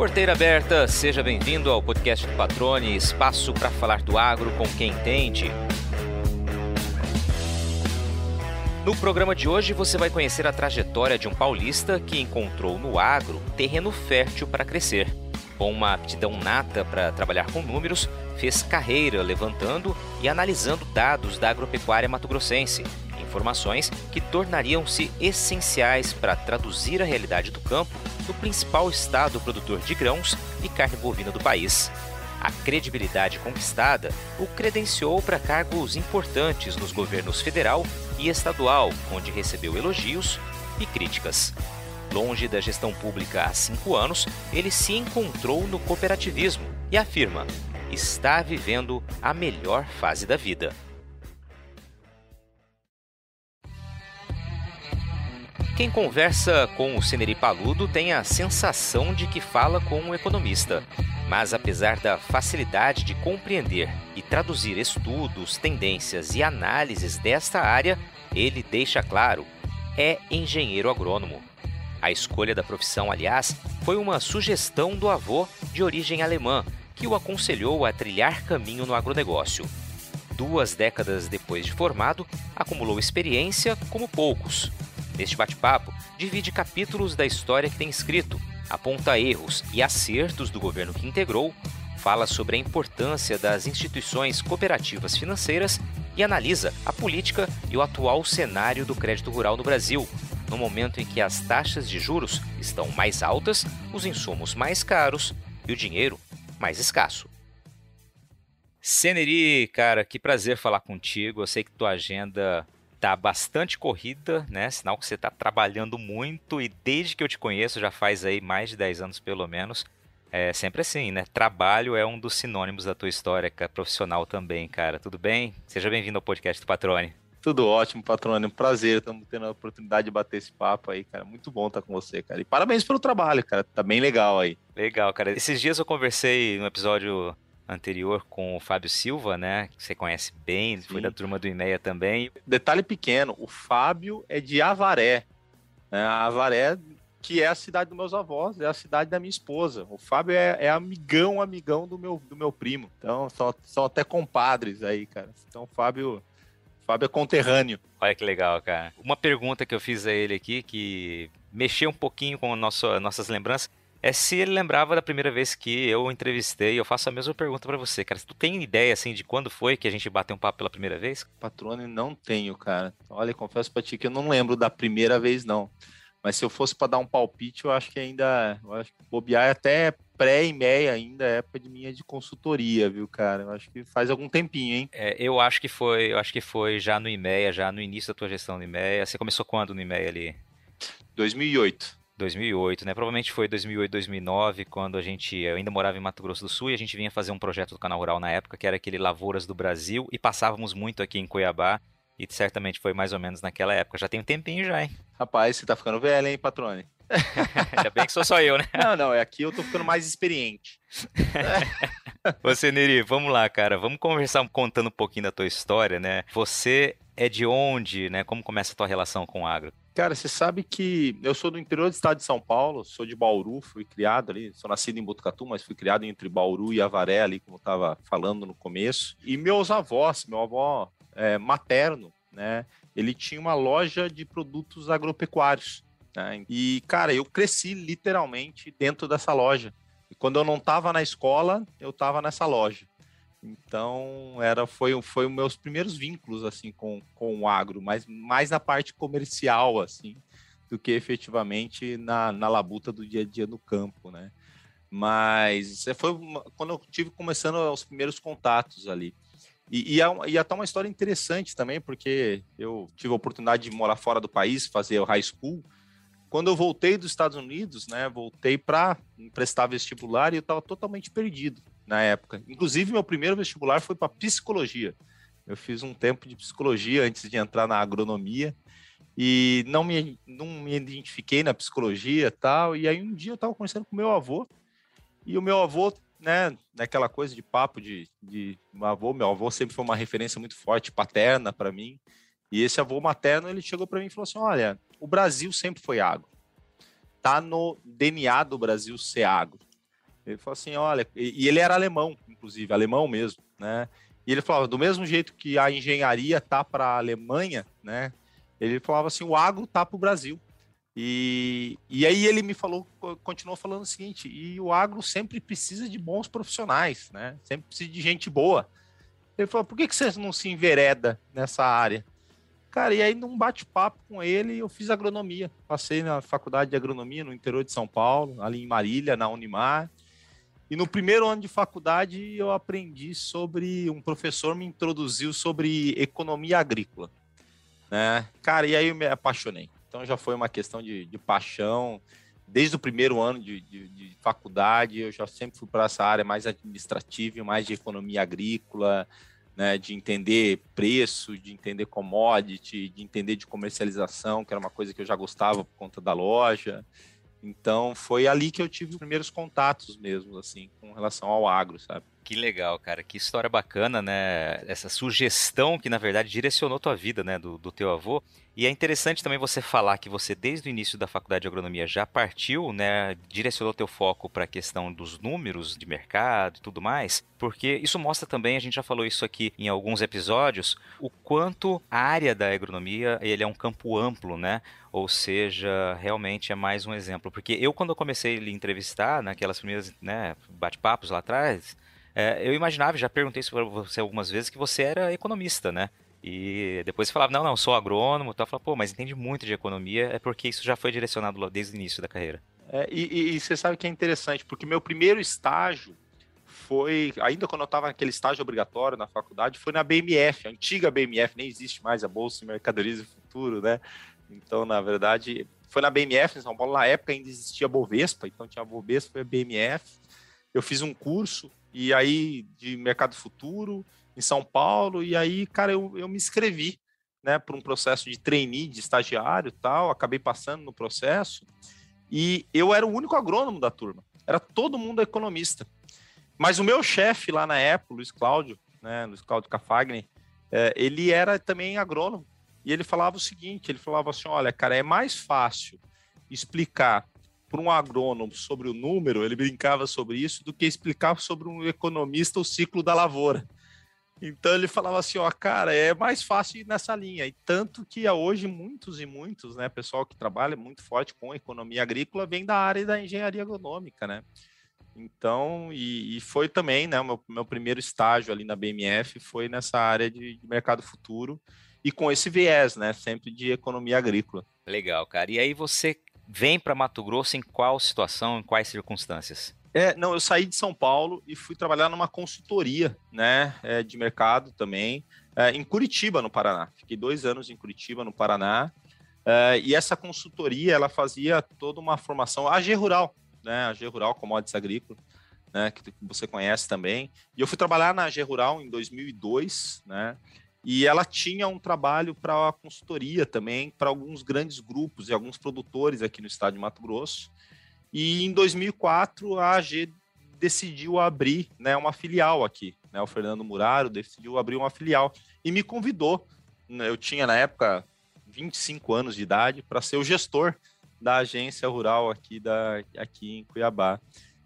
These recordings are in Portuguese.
Porteira aberta, seja bem-vindo ao podcast do Patrone, espaço para falar do agro com quem entende. No programa de hoje você vai conhecer a trajetória de um paulista que encontrou no agro terreno fértil para crescer. Com uma aptidão nata para trabalhar com números, fez carreira levantando e analisando dados da agropecuária mato-grossense, informações que tornariam-se essenciais para traduzir a realidade do campo no principal estado produtor de grãos e carne bovina do país. A credibilidade conquistada o credenciou para cargos importantes nos governos federal e estadual, onde recebeu elogios e críticas. Longe da gestão pública há cinco anos, ele se encontrou no cooperativismo e afirma: está vivendo a melhor fase da vida. Quem conversa com o Ceneri Paludo tem a sensação de que fala com um economista. Mas apesar da facilidade de compreender e traduzir estudos, tendências e análises desta área, ele deixa claro: é engenheiro agrônomo. A escolha da profissão, aliás, foi uma sugestão do avô de origem alemã, que o aconselhou a trilhar caminho no agronegócio. Duas décadas depois de formado, acumulou experiência como poucos. Neste bate-papo, divide capítulos da história que tem escrito, aponta erros e acertos do governo que integrou, fala sobre a importância das instituições cooperativas financeiras e analisa a política e o atual cenário do crédito rural no Brasil, no momento em que as taxas de juros estão mais altas, os insumos mais caros e o dinheiro mais escasso. Seneri, cara, que prazer falar contigo. Eu sei que tua agenda tá bastante corrida, né? Sinal que você tá trabalhando muito e desde que eu te conheço, já faz aí mais de 10 anos pelo menos, é sempre assim, né? Trabalho é um dos sinônimos da tua história profissional também, cara. Tudo bem? Seja bem-vindo ao podcast do Patrone. Tudo ótimo, patrônio. Um prazer. Estamos tendo a oportunidade de bater esse papo aí, cara. Muito bom estar com você, cara. E parabéns pelo trabalho, cara. Tá bem legal aí. Legal, cara. Esses dias eu conversei no episódio anterior com o Fábio Silva, né? Que você conhece bem, foi da turma do IMEA também. Detalhe pequeno: o Fábio é de Avaré. Né? Avaré, que é a cidade dos meus avós, é a cidade da minha esposa. O Fábio é, é amigão, amigão do meu, do meu primo. Então, são, são até compadres aí, cara. Então, o Fábio Fábio é conterrâneo. Olha que legal, cara. Uma pergunta que eu fiz a ele aqui, que mexeu um pouquinho com nosso, nossas lembranças, é se ele lembrava da primeira vez que eu entrevistei. Eu faço a mesma pergunta para você, cara. Tu tem ideia, assim, de quando foi que a gente bateu um papo pela primeira vez? Patrone, não tenho, cara. Olha, confesso pra ti que eu não lembro da primeira vez, não. Mas se eu fosse para dar um palpite, eu acho que ainda. Eu acho que bobear é até pré e meia ainda, é época de minha de consultoria, viu, cara? Eu acho que faz algum tempinho, hein? É, eu acho que foi, eu acho que foi já no IMEA, já no início da tua gestão no IMEA. Você começou quando no IMEA ali? 2008. 2008, né? Provavelmente foi 2008, 2009, quando a gente, eu ainda morava em Mato Grosso do Sul e a gente vinha fazer um projeto do Canal Rural na época, que era aquele Lavouras do Brasil, e passávamos muito aqui em Cuiabá, e certamente foi mais ou menos naquela época. Já tem um tempinho já, hein? Rapaz, você tá ficando velho, hein, patrone? Ainda bem que sou só eu, né? Não, não, é aqui eu tô ficando mais experiente. Você, Neri, vamos lá, cara. Vamos conversar contando um pouquinho da tua história, né? Você é de onde, né? Como começa a tua relação com o agro? Cara, você sabe que eu sou do interior do estado de São Paulo, sou de Bauru, fui criado ali, sou nascido em Botucatu, mas fui criado entre Bauru e Avaré, ali, como eu estava falando no começo. E meus avós, meu avó é, materno, né? Ele tinha uma loja de produtos agropecuários. Né? E, cara, eu cresci literalmente dentro dessa loja. E quando eu não estava na escola, eu estava nessa loja. Então, era foi foi os meus primeiros vínculos assim com, com o agro, mas mais na parte comercial assim, do que efetivamente na, na labuta do dia a dia no campo, né? Mas foi uma, quando eu tive começando os primeiros contatos ali. E, e, é, e é até uma história interessante também, porque eu tive a oportunidade de morar fora do país, fazer o high school, quando eu voltei dos Estados Unidos, né, voltei para prestar vestibular e eu estava totalmente perdido na época. Inclusive, meu primeiro vestibular foi para psicologia. Eu fiz um tempo de psicologia antes de entrar na agronomia e não me, não me identifiquei na psicologia tal. E aí um dia eu estava conversando com meu avô e o meu avô, né, naquela coisa de papo de, de meu avô, meu avô sempre foi uma referência muito forte, paterna para mim. E esse avô materno, ele chegou para mim e falou assim: Olha, o Brasil sempre foi agro. Tá no DNA do Brasil ser agro. Ele falou assim, olha, e, ele era alemão, inclusive, alemão mesmo, né? E ele falava, do mesmo jeito que a engenharia tá para a Alemanha, né? Ele falava assim, o agro tá para o Brasil. E, e aí ele me falou, continuou falando o seguinte, e o agro sempre precisa de bons profissionais, né? Sempre precisa de gente boa. Ele falou, por que, que você não se envereda nessa área? Cara, e aí num bate-papo com ele, eu fiz agronomia. Passei na faculdade de agronomia no interior de São Paulo, ali em Marília, na Unimar. E no primeiro ano de faculdade eu aprendi sobre um professor me introduziu sobre economia agrícola, né? Cara, e aí eu me apaixonei. Então já foi uma questão de, de paixão. Desde o primeiro ano de, de, de faculdade eu já sempre fui para essa área mais administrativa, mais de economia agrícola, né? De entender preço, de entender commodity, de entender de comercialização, que era uma coisa que eu já gostava por conta da loja. Então foi ali que eu tive os primeiros contatos mesmo, assim, com relação ao agro, sabe? Que legal, cara. Que história bacana, né? Essa sugestão que, na verdade, direcionou tua vida, né? Do, do teu avô. E é interessante também você falar que você, desde o início da faculdade de agronomia, já partiu, né? Direcionou teu foco para a questão dos números de mercado e tudo mais. Porque isso mostra também, a gente já falou isso aqui em alguns episódios, o quanto a área da agronomia ele é um campo amplo, né? Ou seja, realmente é mais um exemplo. Porque eu, quando eu comecei a lhe entrevistar, naquelas primeiras né, bate-papos lá atrás, é, eu imaginava, já perguntei isso para você algumas vezes, que você era economista, né? E depois você falava, não, não, sou agrônomo, tal. Falava, pô, mas entende muito de economia, é porque isso já foi direcionado desde o início da carreira. É, e, e, e, você sabe que é interessante, porque meu primeiro estágio foi, ainda quando eu estava naquele estágio obrigatório na faculdade, foi na BMF, a antiga BMF, nem existe mais a Bolsa de Mercadorias do Futuro, né? Então, na verdade, foi na BMF em São Paulo, na época ainda existia Bovespa, então tinha Bovespa e a BMF. Eu fiz um curso e aí de mercado futuro em São Paulo, e aí, cara, eu, eu me inscrevi, né, para um processo de trainee, de estagiário tal, acabei passando no processo, e eu era o único agrônomo da turma, era todo mundo economista. Mas o meu chefe lá na época, Luiz Cláudio, né, Luiz Cláudio Cafagni, é, ele era também agrônomo, e ele falava o seguinte, ele falava assim, olha, cara, é mais fácil explicar para um agrônomo sobre o número, ele brincava sobre isso, do que explicar sobre um economista o ciclo da lavoura. Então ele falava assim, ó, cara, é mais fácil ir nessa linha. E tanto que hoje muitos e muitos, né, pessoal que trabalha muito forte com economia agrícola vem da área da engenharia agronômica, né? Então, e, e foi também, né, meu, meu, primeiro estágio ali na BMF foi nessa área de, de mercado futuro e com esse viés, né, sempre de economia agrícola. Legal, cara. E aí você vem para Mato Grosso em qual situação, em quais circunstâncias? É, não, eu saí de São Paulo e fui trabalhar numa consultoria, né, é, de mercado também, é, em Curitiba, no Paraná. Fiquei dois anos em Curitiba, no Paraná, é, e essa consultoria, ela fazia toda uma formação, a G Rural, né, a G Rural Commodities Agrícola, né, que você conhece também. E eu fui trabalhar na G Rural em 2002, né, e ela tinha um trabalho para a consultoria também, para alguns grandes grupos e alguns produtores aqui no estado de Mato Grosso. E em 2004 a AG decidiu abrir né, uma filial aqui. Né, o Fernando Muraro decidiu abrir uma filial e me convidou. Eu tinha na época 25 anos de idade para ser o gestor da agência rural aqui, da, aqui em Cuiabá.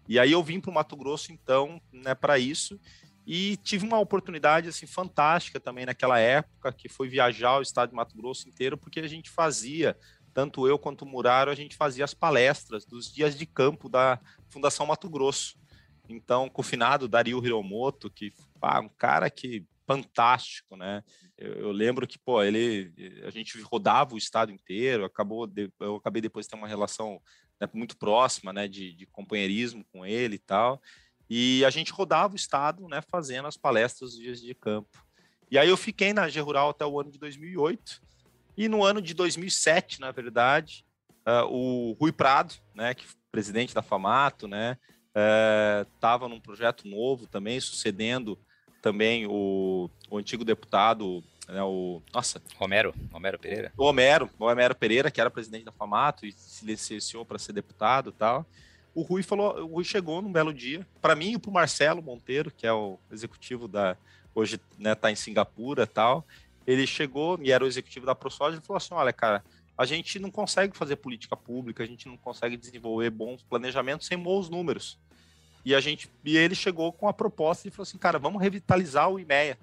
E aí eu vim para o Mato Grosso então né, para isso e tive uma oportunidade assim fantástica também naquela época, que foi viajar o estado de Mato Grosso inteiro, porque a gente fazia, tanto eu quanto o Muraro, a gente fazia as palestras dos dias de campo da Fundação Mato Grosso. Então, com o finado Dario Hiromoto, que pá, um cara que fantástico, né? Eu, eu, lembro que, pô, ele, a gente rodava o estado inteiro, acabou, de, eu acabei depois de ter uma relação né, muito próxima, né, de, de companheirismo com ele e tal. E a gente rodava o estado, né, fazendo as palestras dos dias de campo. E aí eu fiquei na G Rural até o ano de 2008. E no ano de 2007, na verdade, uh, o Rui Prado, né, que presidente da Famato, né, estava uh, num projeto novo também, sucedendo também o, o antigo deputado, né, o nossa, Romero, Romero Pereira. O Homero, o Homero Pereira, que era presidente da Famato e se licenciou para ser deputado, e tal o Rui falou, o Rui chegou num belo dia, para mim e para o Marcelo Monteiro, que é o executivo da hoje né, tá em Singapura, tal. Ele chegou e era o executivo da ProSoja e falou assim: "Olha, cara, a gente não consegue fazer política pública, a gente não consegue desenvolver bons planejamentos sem bons números. E a gente e ele chegou com a proposta e falou assim, cara, vamos revitalizar o IMEA.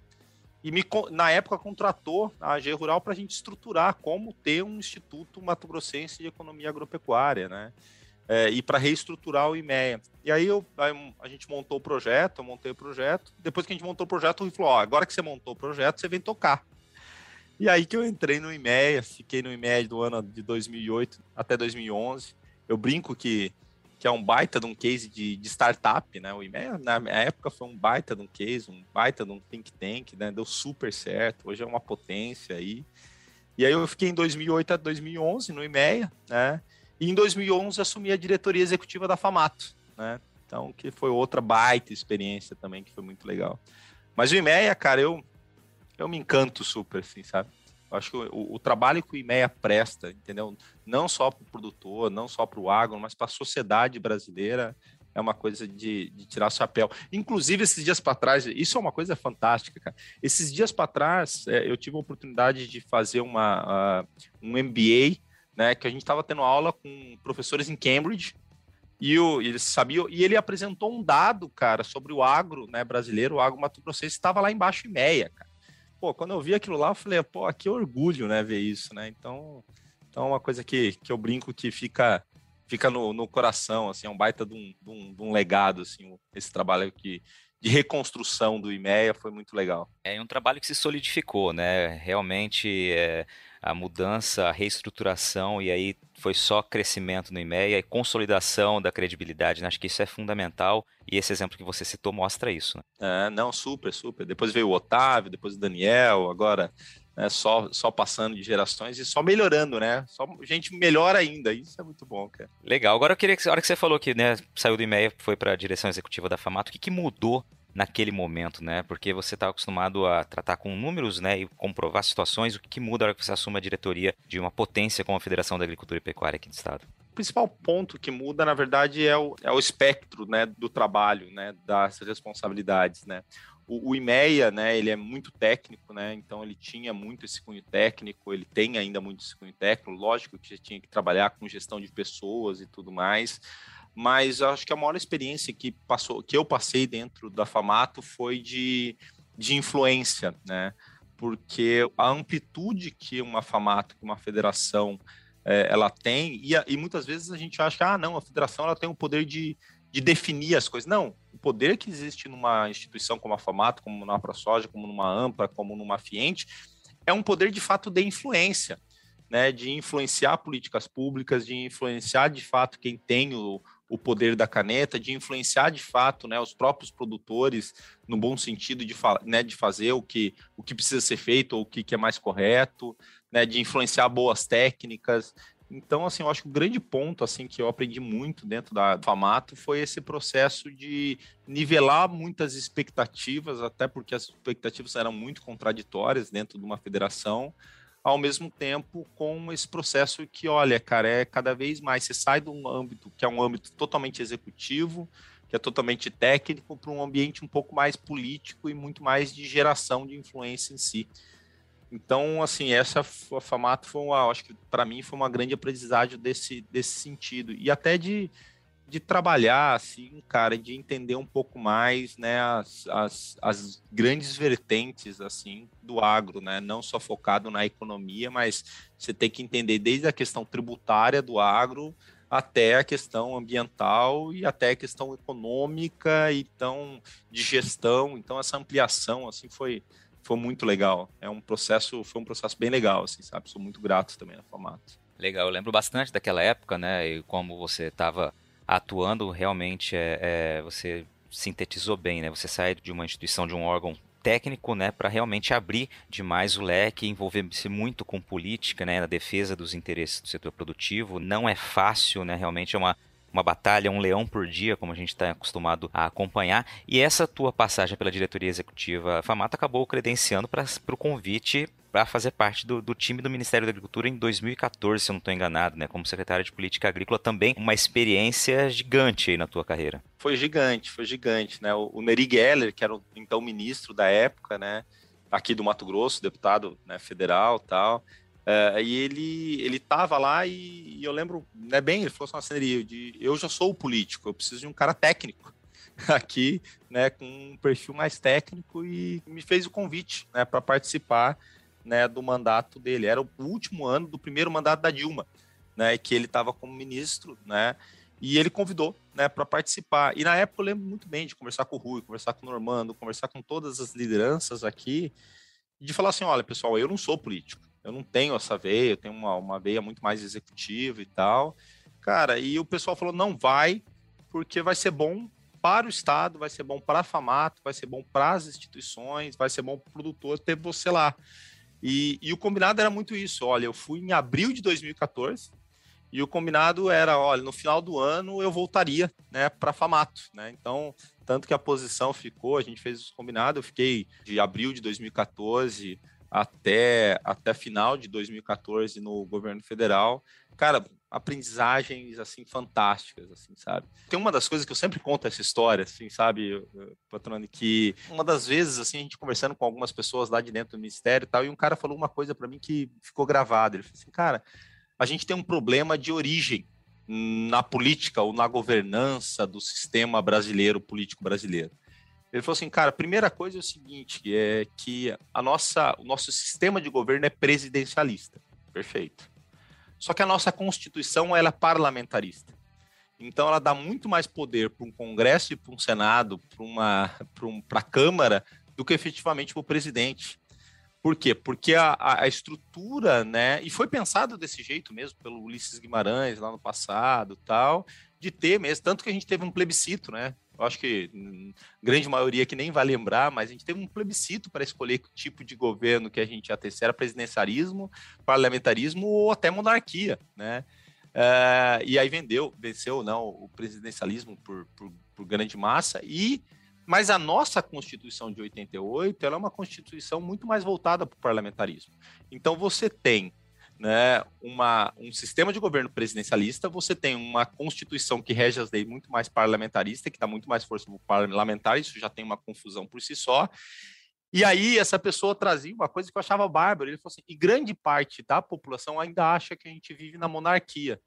E me, na época contratou a AG Rural para a gente estruturar como ter um Instituto Mato Grossense de Economia Agropecuária, né? É, e para reestruturar o IMEA. E aí, eu, aí, a gente montou o projeto, eu montei o projeto. Depois que a gente montou o projeto, ele falou: ó, agora que você montou o projeto, você vem tocar. E aí que eu entrei no IMEA, fiquei no IMEA do ano de 2008 até 2011. Eu brinco que que é um baita de um case de, de startup, né? O IMEA, na época, foi um baita de um case, um baita de um think tank, né? Deu super certo, hoje é uma potência aí. E aí eu fiquei em 2008 a 2011 no IMEA, né? E em 2011 assumi a diretoria executiva da Famato, né? Então, que foi outra baita experiência também, que foi muito legal. Mas o IMEA, cara, eu, eu me encanto super, assim, sabe? Eu acho que o, o, trabalho que o IMEA presta, entendeu? Não só para o produtor, não só para o agro, mas para a sociedade brasileira, é uma coisa de, de tirar chapéu. Inclusive, esses dias para trás, isso é uma coisa fantástica, cara. Esses dias para trás, é, eu tive a oportunidade de fazer uma, uh, um MBA, né, que a gente estava tendo aula com professores em Cambridge, e o, ele sabia, e ele apresentou um dado, cara, sobre o agro né, brasileiro, o agro Mato Grossense, estava lá embaixo e meia, cara pô, quando eu vi aquilo lá, eu falei, pô, que orgulho, né, ver isso, né? Então, então é uma coisa que, que eu brinco que fica fica no, no coração, assim, é um baita de um, de um, de um legado, assim, esse trabalho que, de reconstrução do IMEA foi muito legal. É um trabalho que se solidificou, né? Realmente é, a mudança, a reestruturação, e aí foi só crescimento no IMEA e consolidação da credibilidade. Né? Acho que isso é fundamental e esse exemplo que você citou mostra isso. Né? É, não, super, super. Depois veio o Otávio, depois o Daniel, agora né, só, só passando de gerações e só melhorando, né? Só gente melhor ainda. Isso é muito bom, cara. Legal. Agora eu queria que, a hora que você falou que né, saiu do IMEA, foi para a direção executiva da Famato, o que, que mudou naquele momento, né? Porque você está acostumado a tratar com números, né, e comprovar situações. O que, muda na hora que você assume a diretoria de uma potência como a Federação da Agricultura e Pecuária aqui do estado? O principal ponto que muda, na verdade, é o, é o espectro, né, do trabalho, né, das responsabilidades, né. O, o IMEA, né, ele é muito técnico, né, então ele tinha muito esse cunho técnico, ele tem ainda muito esse cunho técnico, lógico que você tinha que trabalhar com gestão de pessoas e tudo mais, mas acho que a maior experiência que passou, que eu passei dentro da Famato foi de, de influência, né? Porque a amplitude que uma Famato, que uma federação, é, ela tem, e, e, muitas vezes a gente acha ah, não, a federação ela tem o poder de, de definir as coisas. Não, o poder que existe numa instituição como a Famato, como numa ProSoja, como numa AMPA, como numa Fiente, é um poder de fato de influência. Né, de influenciar políticas públicas, de influenciar de fato quem tem o, o poder da caneta, de influenciar de fato né, os próprios produtores, no bom sentido de, né, de fazer o que, o que precisa ser feito ou o que, que é mais correto, né, de influenciar boas técnicas. Então, assim, eu acho que o grande ponto assim que eu aprendi muito dentro da Famato foi esse processo de nivelar muitas expectativas, até porque as expectativas eram muito contraditórias dentro de uma federação, ao mesmo tempo com esse processo que, olha, cara, é cada vez mais você sai de um âmbito que é um âmbito totalmente executivo, que é totalmente técnico, para um ambiente um pouco mais político e muito mais de geração de influência em si. Então, assim, essa formato foi uma, acho que para mim foi uma grande aprendizagem desse, desse sentido e até de de trabalhar, assim, cara, de entender um pouco mais, né, as, as, as, grandes vertentes, assim, do agro, né, não só focado na economia, mas você tem que entender desde a questão tributária do agro até a questão ambiental e até a questão econômica, então, de gestão, então essa ampliação, assim, foi, foi muito legal, é um processo, foi um processo bem legal, assim, sabe, sou muito grato também no formato. Legal, eu lembro bastante daquela época, né, e como você estava atuando realmente é, é, você sintetizou bem, né? Você sai de uma instituição, de um órgão técnico, né, para realmente abrir demais o leque, envolver-se muito com política, né, na defesa dos interesses do setor produtivo. Não é fácil, né, realmente é uma uma batalha, um leão por dia, como a gente está acostumado a acompanhar. E essa tua passagem pela diretoria executiva Famata acabou credenciando para o convite para fazer parte do, do, time do Ministério da Agricultura em 2014, se eu não estou enganado, né? Como secretário de Política Agrícola também, uma experiência gigante aí na tua carreira. Foi gigante, foi gigante, né? O, o Neri Geller, que era o então ministro da época, né? Aqui do Mato Grosso, deputado né, federal tal. Uh, e ele ele tava lá e, e, eu lembro, né, bem, ele falou assim, de, eu já sou político, eu preciso de um cara técnico aqui, né, com um perfil mais técnico e me fez o convite, né, para participar, né, do mandato dele. Era o último ano do primeiro mandato da Dilma, né, que ele estava como ministro, né, e ele convidou, né, para participar. E na época eu lembro muito bem de conversar com o Rui, conversar com o Normando, conversar com todas as lideranças aqui, de falar assim, olha, pessoal, eu não sou político, eu não tenho essa veia, eu tenho uma, uma veia muito mais executiva e tal. Cara, e o pessoal falou, não vai, porque vai ser bom para o Estado, vai ser bom para a FAMATO, vai ser bom para as instituições, vai ser bom para o produtor ter você lá. E, e, o combinado era muito isso. Olha, eu fui em abril de 2014 e o combinado era, olha, no final do ano eu voltaria, né, para Famato, né? Então, tanto que a posição ficou, a gente fez o combinado, eu fiquei de abril de 2014 até até final de 2014 no governo federal. Cara, aprendizagens assim fantásticas, assim, sabe? Tem uma das coisas que eu sempre conto essa história, assim, sabe, patrone, que uma das vezes assim a gente conversando com algumas pessoas lá de dentro do ministério e tal, e um cara falou uma coisa para mim que ficou gravado. Ele falou assim, cara, a gente tem um problema de origem na política ou na governança do sistema brasileiro, político brasileiro. Ele falou assim, cara, a primeira coisa é o seguinte, é que a nossa, o nosso sistema de governo é presidencialista. Perfeito. Só que a nossa Constituição ela é parlamentarista. Então ela dá muito mais poder para um Congresso e para um Senado, para uma para um, a Câmara, do que efetivamente para o presidente. Por quê? Porque a, a, estrutura, né, e foi pensado desse jeito mesmo pelo Ulisses Guimarães lá no passado, tal, de ter mesmo, tanto que a gente teve um plebiscito, né, eu acho que grande maioria que nem vai lembrar, mas a gente teve um plebiscito para escolher que tipo de governo que a gente ia ter, se era presidencialismo, parlamentarismo ou até monarquia, né? Uh, e aí vendeu, venceu não o presidencialismo por, por, por, grande massa e mas a nossa Constituição de 88 ela é uma Constituição muito mais voltada para o parlamentarismo. Então você tem né, uma, um sistema de governo presidencialista, você tem uma constituição que rege as leis muito mais parlamentarista, que dá muito mais força para o parlamentar, isso já tem uma confusão por si só. E aí essa pessoa trazia uma coisa que eu achava bárbaro, ele falou assim, e grande parte da população ainda acha que a gente vive na monarquia,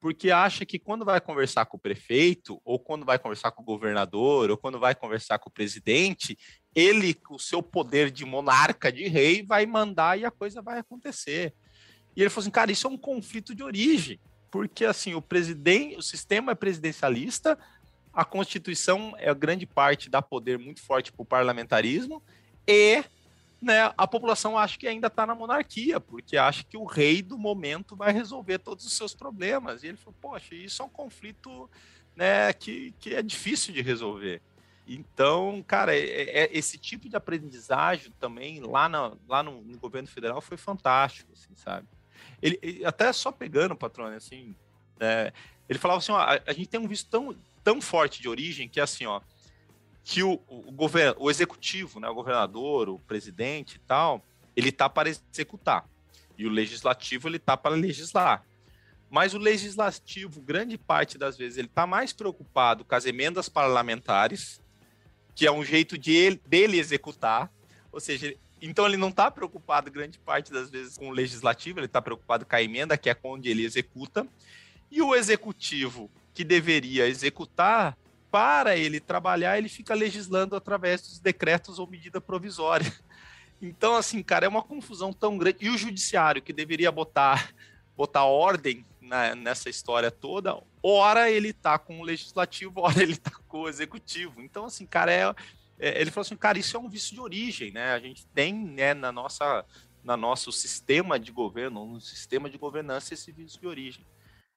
porque acha que quando vai conversar com o prefeito, ou quando vai conversar com o governador, ou quando vai conversar com o presidente, ele, com o seu poder de monarca, de rei, vai mandar e a coisa vai acontecer. E ele falou assim, cara, isso é um conflito de origem, porque assim, o presidente, o sistema é presidencialista, a Constituição é grande parte dá poder muito forte para o parlamentarismo e né, a população acha que ainda está na monarquia, porque acha que o rei do momento vai resolver todos os seus problemas. E ele falou, poxa, isso é um conflito né, que, que é difícil de resolver. Então, cara, é, é, esse tipo de aprendizagem também lá, na, lá no, no governo federal foi fantástico, assim, sabe? Ele, ele, até só pegando, patrônio, assim, é, ele falava assim, ó, a, a, gente tem um visto tão, tão forte de origem que é assim, ó, que o, o, governo, o executivo, né, o governador, o presidente e tal, ele tá para executar. E o legislativo, ele tá para legislar. Mas o legislativo, grande parte das vezes, ele tá mais preocupado com as emendas parlamentares, que é um jeito de ele, dele executar, ou seja, então ele não está preocupado grande parte das vezes com o legislativo, ele está preocupado com a emenda, que é onde ele executa. E o executivo, que deveria executar, para ele trabalhar, ele fica legislando através dos decretos ou medida provisória. Então, assim, cara, é uma confusão tão grande. E o judiciário, que deveria botar, botar ordem na, nessa história toda, ora ele tá com o legislativo, ora ele tá com o executivo. Então, assim, cara, é, ele falou assim, cara, isso é um vício de origem, né? A gente tem, né, na nossa, na nosso sistema de governo, no sistema de governança, esse vício de origem.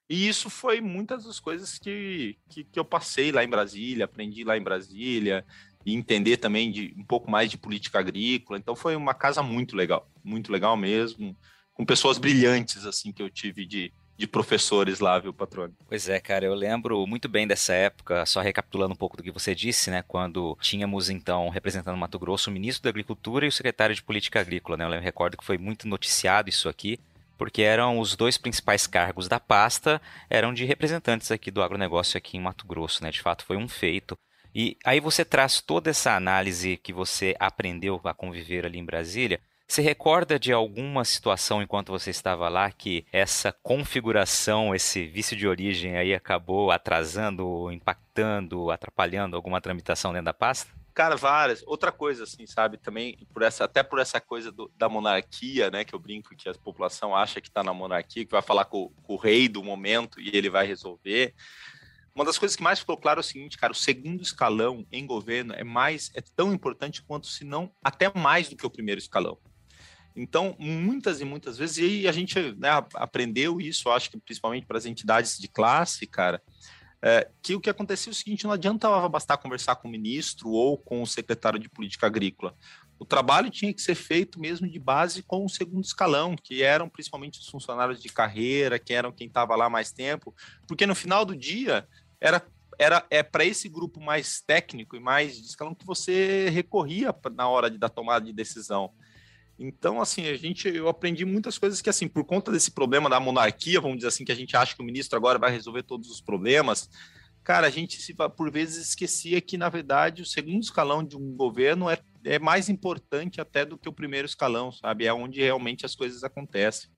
E isso foi muitas das coisas que, que, que, eu passei lá em Brasília, aprendi lá em Brasília, e entender também de um pouco mais de política agrícola. Então foi uma casa muito legal, muito legal mesmo, com pessoas brilhantes assim que eu tive de, de professores lá, viu, patrônio? Pois é, cara, eu lembro muito bem dessa época, só recapitulando um pouco do que você disse, né, quando tínhamos então, representando Mato Grosso, o ministro da Agricultura e o secretário de Política Agrícola, né, eu lembro, recordo que foi muito noticiado isso aqui, porque eram os dois principais cargos da pasta, eram de representantes aqui do agronegócio aqui em Mato Grosso, né, de fato foi um feito. E aí você traz toda essa análise que você aprendeu a conviver ali em Brasília, Você recorda de alguma situação enquanto você estava lá que essa configuração, esse vício de origem aí acabou atrasando, impactando, atrapalhando alguma tramitação dentro da pasta? Cara, várias. Outra coisa, assim, sabe, também, por essa, até por essa coisa do, da monarquia, né, que eu brinco que a população acha que está na monarquia, que vai falar com, com, o rei do momento e ele vai resolver. Uma das coisas que mais ficou claro é o seguinte, cara, o segundo escalão em governo é mais, é tão importante quanto, se não até mais do que o primeiro escalão. Então, muitas e muitas vezes, e a gente né, aprendeu isso, acho que principalmente para as entidades de classe, cara, é, que o que acontecia é o seguinte: não adiantava bastar conversar com o ministro ou com o secretário de política agrícola. O trabalho tinha que ser feito mesmo de base com o segundo escalão, que eram principalmente os funcionários de carreira, que eram quem estava lá mais tempo, porque no final do dia era era é para esse grupo mais técnico e mais de escalão que você recorria na hora de, da tomada de decisão. Então, assim, a gente, eu aprendi muitas coisas que, assim, por conta desse problema da monarquia, vamos dizer assim, que a gente acha que o ministro agora vai resolver todos os problemas, cara, a gente, se, por vezes, esquecia que, na verdade, o segundo escalão de um governo é, é mais importante até do que o primeiro escalão, sabe? É onde realmente as coisas acontecem.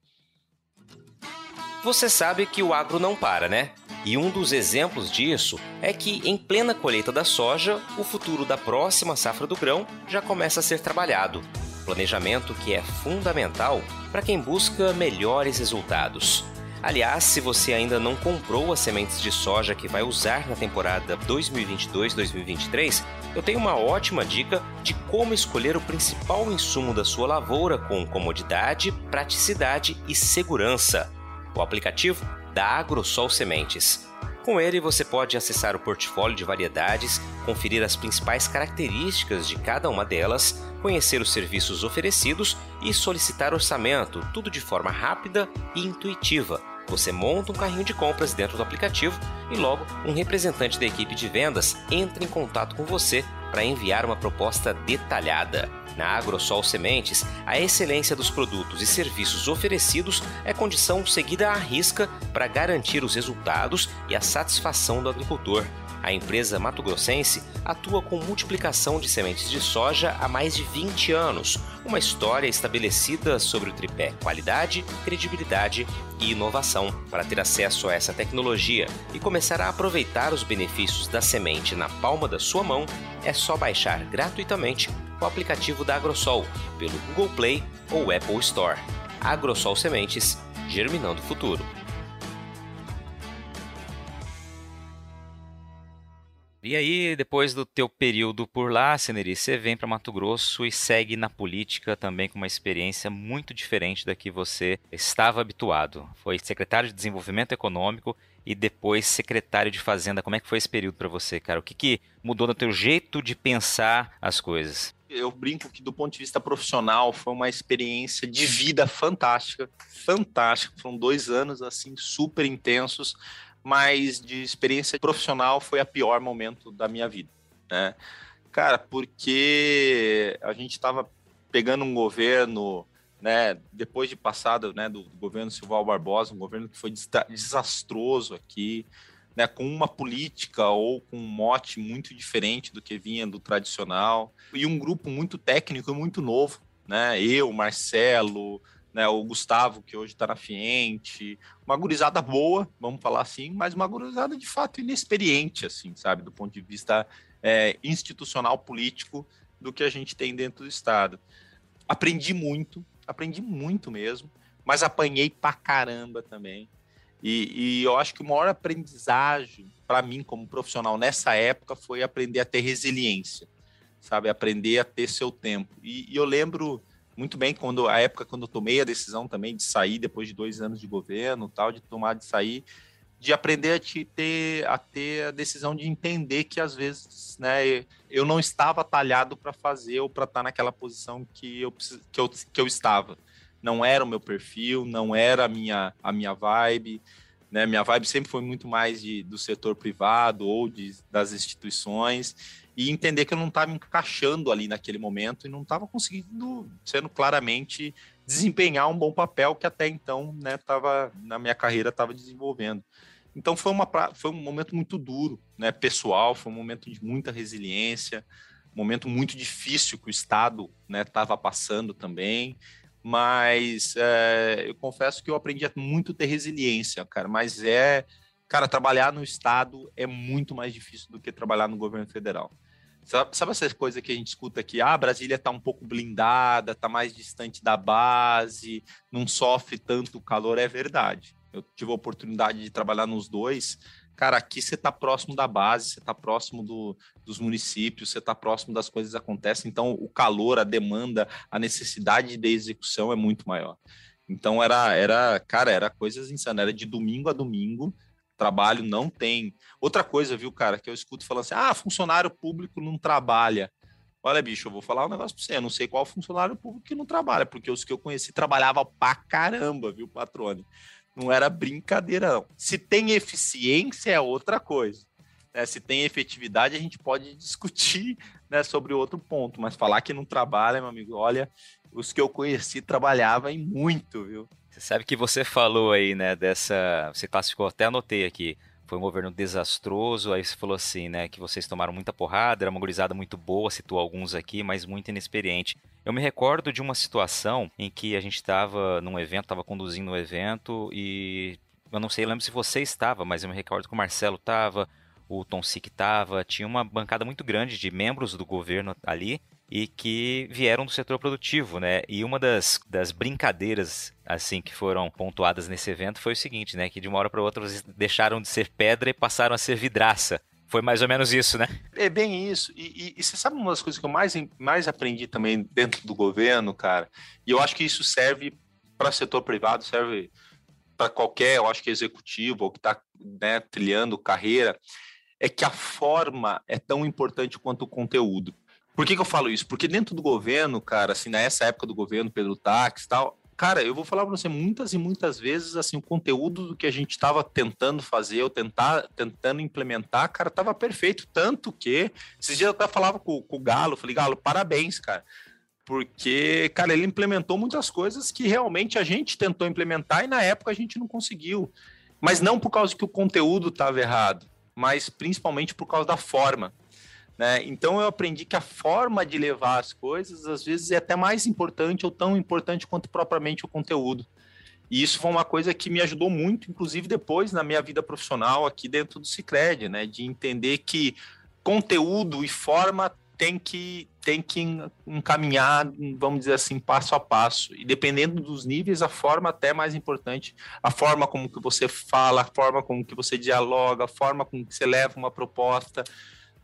Você sabe que o agro não para, né? E um dos exemplos disso é que, em plena colheita da soja, o futuro da próxima safra do grão já começa a ser trabalhado planejamento que é fundamental para quem busca melhores resultados. Aliás, se você ainda não comprou as sementes de soja que vai usar na temporada 2022-2023, eu tenho uma ótima dica de como escolher o principal insumo da sua lavoura com comodidade, praticidade e segurança. O aplicativo da AgroSol Sementes. Com ele, você pode acessar o portfólio de variedades, conferir as principais características de cada uma delas, conhecer os serviços oferecidos e solicitar orçamento, tudo de forma rápida e intuitiva. Você monta um carrinho de compras dentro do aplicativo e logo um representante da equipe de vendas entra em contato com você para enviar uma proposta detalhada. Na AgroSol Sementes, a excelência dos produtos e serviços oferecidos é condição seguida à risca para garantir os resultados e a satisfação do agricultor. A empresa Mato Grossense atua com multiplicação de sementes de soja há mais de 20 anos, uma história estabelecida sobre o tripé qualidade, credibilidade e inovação. Para ter acesso a essa tecnologia e começar a aproveitar os benefícios da semente na palma da sua mão, é só baixar gratuitamente o aplicativo da Agrosol pelo Google Play ou Apple Store. Agrosol Sementes, germinando o futuro. E aí, depois do teu período por lá, Ceneri, você vem para Mato Grosso e segue na política também com uma experiência muito diferente da que você estava habituado. Foi secretário de Desenvolvimento Econômico e depois secretário de Fazenda. Como é que foi esse período para você, cara? O que, que mudou no teu jeito de pensar as coisas? Eu brinco que do ponto de vista profissional foi uma experiência de vida fantástica, fantástica. Foram dois anos assim super intensos mas de experiência profissional foi a pior momento da minha vida, né? Cara, porque a gente estava pegando um governo, né, depois de passado, né, do, do governo Silval Barbosa, um governo que foi desastroso aqui, né, com uma política ou com um mote muito diferente do que vinha do tradicional, e um grupo muito técnico e muito novo, né? Eu, Marcelo, né, o Gustavo, que hoje está na Fiente, uma gurizada boa, vamos falar assim, mas uma gurizada de fato inexperiente, assim, sabe, do ponto de vista é, institucional, político, do que a gente tem dentro do Estado. Aprendi muito, aprendi muito mesmo, mas apanhei pra caramba também. E, e eu acho que o maior aprendizagem para mim como profissional nessa época foi aprender a ter resiliência, sabe, aprender a ter seu tempo. e, e eu lembro muito bem quando a época quando eu tomei a decisão também de sair depois de dois anos de governo, tal, de tomar de sair, de aprender a te ter a ter a decisão de entender que às vezes, né, eu não estava talhado para fazer ou para estar tá naquela posição que eu que eu, que eu estava. Não era o meu perfil, não era a minha a minha vibe. Né, minha vibe sempre foi muito mais de, do setor privado ou de, das instituições e entender que eu não estava encaixando ali naquele momento e não estava conseguindo, sendo claramente, desempenhar um bom papel que até então, né, tava, na minha carreira estava desenvolvendo. Então foi, uma, foi um momento muito duro, né, pessoal, foi um momento de muita resiliência, momento muito difícil que o Estado estava né, passando também. Mas é, eu confesso que eu aprendi muito ter resiliência, cara. Mas é, cara, trabalhar no Estado é muito mais difícil do que trabalhar no governo federal. Sabe, sabe essas coisas que a gente escuta aqui? Ah, Brasília está um pouco blindada, está mais distante da base, não sofre tanto calor. É verdade. Eu tive a oportunidade de trabalhar nos dois. Cara, aqui você está próximo da base, você está próximo do, dos municípios, você está próximo das coisas que acontecem. Então, o calor, a demanda, a necessidade de execução é muito maior. Então, era, era cara, era coisas insanas. Era de domingo a domingo trabalho não tem. Outra coisa, viu, cara, que eu escuto falando assim: ah, funcionário público não trabalha. Olha, bicho, eu vou falar um negócio pra você. Eu não sei qual funcionário público que não trabalha, porque os que eu conheci trabalhavam pra caramba, viu, patrone? Não era brincadeira, não. Se tem eficiência, é outra coisa. Né? Se tem efetividade, a gente pode discutir né, sobre outro ponto, mas falar que não trabalha, meu amigo, olha, os que eu conheci trabalhavam em muito, viu? Você sabe que você falou aí, né, dessa. Você classificou, até anotei aqui. Foi um governo desastroso, aí você falou assim, né, que vocês tomaram muita porrada, era uma gurizada muito boa, citou alguns aqui, mas muito inexperiente. Eu me recordo de uma situação em que a gente estava num evento, estava conduzindo um evento e eu não sei, lembro se você estava, mas eu me recordo que o Marcelo estava, o Tom Sick estava, tinha uma bancada muito grande de membros do governo ali e que vieram do setor produtivo, né? E uma das, das brincadeiras assim que foram pontuadas nesse evento foi o seguinte, né? Que de uma hora para outra vocês deixaram de ser pedra e passaram a ser vidraça. Foi mais ou menos isso, né? É bem isso. E, e, e, você sabe uma das coisas que eu mais, mais aprendi também dentro do governo, cara? E eu acho que isso serve para setor privado, serve para qualquer, eu acho que executivo ou que está né, trilhando carreira, é que a forma é tão importante quanto o conteúdo. Por que, que eu falo isso? Porque dentro do governo, cara, assim, nessa época do governo, Pedro Tax e tal, cara, eu vou falar para você muitas e muitas vezes, assim, o conteúdo do que a gente estava tentando fazer, ou tentar, tentando implementar, cara, estava perfeito. Tanto que, esses dias eu até falava com, com o Galo, falei, Galo, parabéns, cara. Porque, cara, ele implementou muitas coisas que realmente a gente tentou implementar e na época a gente não conseguiu. Mas não por causa que o conteúdo estava errado, mas principalmente por causa da forma. Né? Então eu aprendi que a forma de levar as coisas às vezes é até mais importante ou tão importante quanto propriamente o conteúdo. E isso foi uma coisa que me ajudou muito, inclusive depois na minha vida profissional aqui dentro do Cicred, né? De entender que conteúdo e forma tem que tem que encaminhar, vamos dizer assim, passo a passo. E dependendo dos níveis, a forma até é mais importante. A forma como que você fala, a forma como que você dialoga, a forma como que você leva uma proposta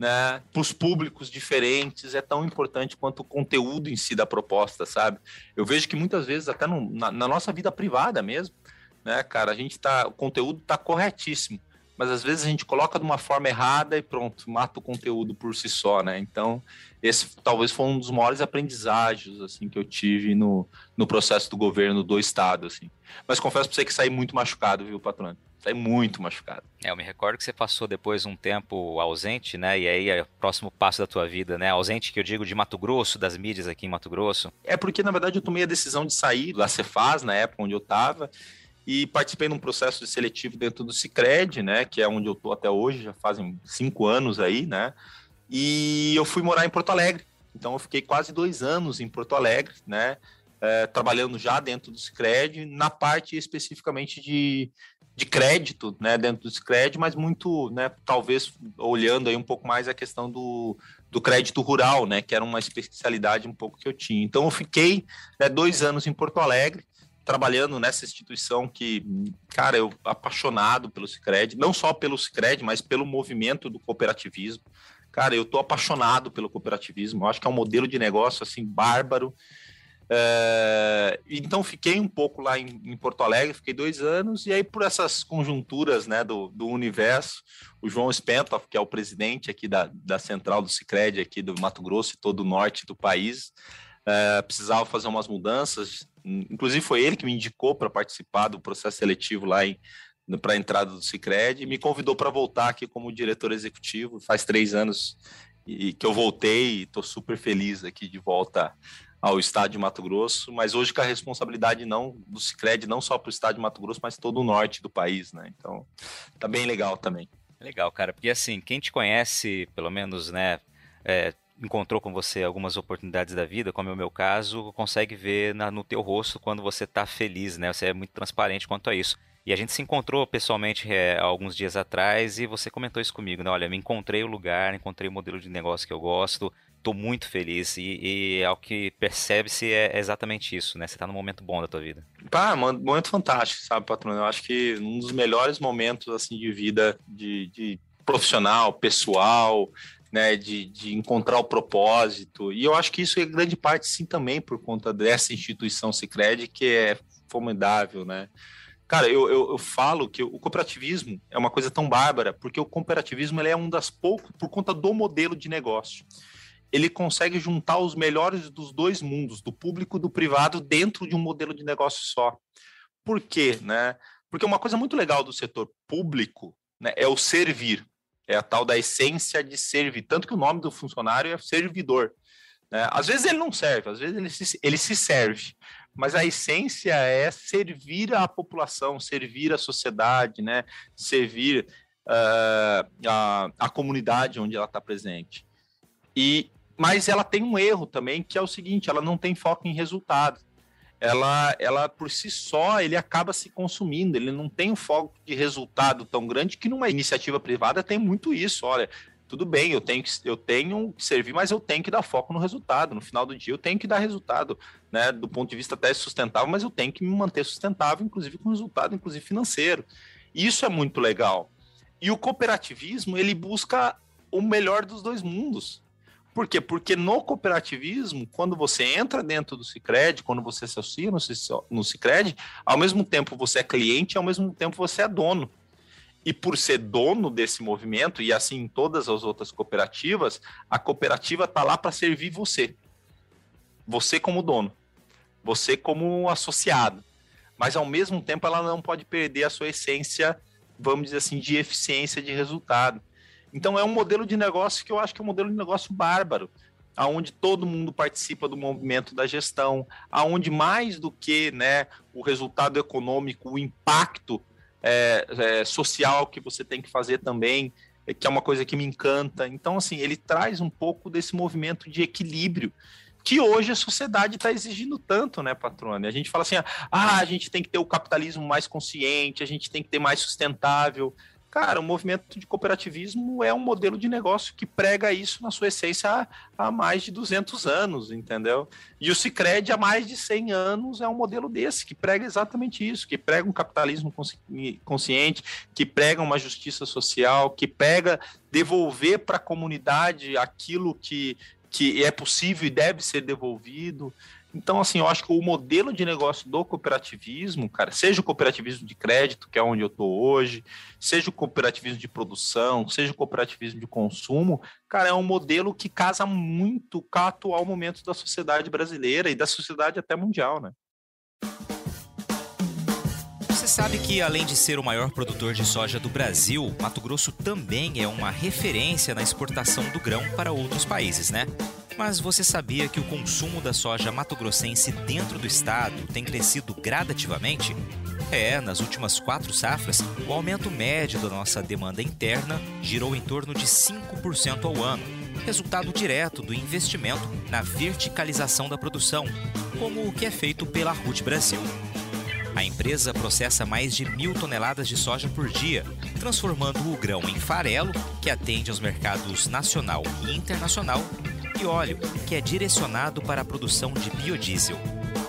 né, para os públicos diferentes é tão importante quanto o conteúdo em si da proposta, sabe? Eu vejo que muitas vezes, até no, na, na, nossa vida privada mesmo, né, cara, a gente tá, o conteúdo tá corretíssimo, mas às vezes a gente coloca de uma forma errada e pronto, mata o conteúdo por si só, né? Então, esse talvez foi um dos maiores aprendizagens, assim, que eu tive no, no processo do governo do Estado, assim. Mas confesso para você que saí muito machucado, viu, patrão? Sai muito machucado. É, eu me recordo que você passou depois um tempo ausente, né? E aí é o próximo passo da tua vida, né? Ausente que eu digo de Mato Grosso, das mídias aqui em Mato Grosso. É porque, na verdade, eu tomei a decisão de sair da Cefaz, na época onde eu estava, e participei num processo de seletivo dentro do Cicred, né? Que é onde eu tô até hoje, já fazem cinco anos aí, né? E eu fui morar em Porto Alegre. Então eu fiquei quase dois anos em Porto Alegre, né? É, trabalhando já dentro do Cicred, na parte especificamente de de crédito, né, dentro do crédito, mas muito, né, talvez olhando aí um pouco mais a questão do, do crédito rural, né, que era uma especialidade um pouco que eu tinha. Então eu fiquei né, dois anos em Porto Alegre, trabalhando nessa instituição que, cara, eu apaixonado pelo Sicredi, não só pelo Sicredi, mas pelo movimento do cooperativismo. Cara, eu tô apaixonado pelo cooperativismo. Eu acho que é um modelo de negócio assim bárbaro é, então fiquei um pouco lá em, em, Porto Alegre, fiquei dois anos, e aí por essas conjunturas né, do, do universo, o João Spentoff, que é o presidente aqui da, da central do Cicred, aqui do Mato Grosso e todo o norte do país, é, precisava fazer umas mudanças, inclusive foi ele que me indicou para participar do processo seletivo lá para a entrada do Cicred, e me convidou para voltar aqui como diretor executivo, faz três anos e que eu voltei e estou super feliz aqui de volta ao estado de Mato Grosso, mas hoje com a responsabilidade não do Sicredi não só para o estado de Mato Grosso, mas todo o norte do país, né? Então, tá bem legal também. Legal, cara, porque assim, quem te conhece, pelo menos, né, é, encontrou com você algumas oportunidades da vida, como é o meu caso, consegue ver na, no teu rosto quando você está feliz, né? Você é muito transparente quanto a isso. E a gente se encontrou pessoalmente é, alguns dias atrás e você comentou isso comigo, né? Olha, me encontrei o lugar, encontrei o modelo de negócio que eu gosto, estou muito feliz e, e ao que percebe-se é exatamente isso, né? Você está num momento bom da tua vida. Pá, momento fantástico, sabe, patrão? Eu acho que um dos melhores momentos assim de vida de, de profissional, pessoal, né, de, de encontrar o propósito. E eu acho que isso é grande parte, sim, também por conta dessa instituição Sicredi que é formidável, né? Cara, eu, eu, eu, falo que o cooperativismo é uma coisa tão bárbara, porque o cooperativismo ele é um das poucos, por conta do modelo de negócio. Ele consegue juntar os melhores dos dois mundos, do público e do privado, dentro de um modelo de negócio só. Por quê? Né? Porque uma coisa muito legal do setor público né, é o servir. É a tal da essência de servir. Tanto que o nome do funcionário é servidor. Né? Às vezes ele não serve, às vezes ele se, ele se serve mas a essência é servir a população, servir a sociedade, né? servir uh, a, a comunidade onde ela está presente. E, mas ela tem um erro também, que é o seguinte, ela não tem foco em resultado. Ela, ela por si só, ele acaba se consumindo, ele não tem um foco de resultado tão grande que numa iniciativa privada tem muito isso. Olha, tudo bem, eu tenho, que, eu tenho que servir, mas eu tenho que dar foco no resultado. No final do dia, eu tenho que dar resultado, né? Do ponto de vista até sustentável, mas eu tenho que me manter sustentável, inclusive com resultado, inclusive financeiro. Isso é muito legal. E o cooperativismo, ele busca o melhor dos dois mundos. Por quê? Porque no cooperativismo, quando você entra dentro do Cicred, quando você se associa no Cicred, ao mesmo tempo você é cliente, ao mesmo tempo você é dono. E por ser dono desse movimento, e assim em todas as outras cooperativas, a cooperativa está lá para servir você. Você como dono. Você como associado. Mas ao mesmo tempo ela não pode perder a sua essência, vamos dizer assim, de eficiência de resultado. Então é um modelo de negócio que eu acho que é um modelo de negócio bárbaro, aonde todo mundo participa do movimento da gestão, aonde mais do que né, o resultado econômico, o impacto é, é, social que você tem que fazer também, é, que é uma coisa que me encanta. Então, assim, ele traz um pouco desse movimento de equilíbrio que hoje a sociedade está exigindo tanto, né, patrone? A gente fala assim, ah, a gente tem que ter o capitalismo mais consciente, a gente tem que ter mais sustentável. Cara, o movimento de cooperativismo é um modelo de negócio que prega isso na sua essência há, há mais de 200 anos, entendeu? E o Cicred há mais de 100 anos é um modelo desse, que prega exatamente isso, que prega um capitalismo consciente, que prega uma justiça social, que prega devolver para a comunidade aquilo que, que é possível e deve ser devolvido. Então, assim, eu acho que o modelo de negócio do cooperativismo, cara, seja o cooperativismo de crédito, que é onde eu estou hoje, seja o cooperativismo de produção, seja o cooperativismo de consumo, cara, é um modelo que casa muito com o atual momento da sociedade brasileira e da sociedade até mundial, né? Você sabe que, além de ser o maior produtor de soja do Brasil, Mato Grosso também é uma referência na exportação do grão para outros países, né? Mas você sabia que o consumo da soja mato-grossense dentro do estado tem crescido gradativamente? É, nas últimas quatro safras, o aumento médio da nossa demanda interna girou em torno de 5% ao ano, resultado direto do investimento na verticalização da produção, como o que é feito pela RUT Brasil. A empresa processa mais de mil toneladas de soja por dia, transformando o grão em farelo, que atende aos mercados nacional e internacional, óleo, que é direcionado para a produção de biodiesel.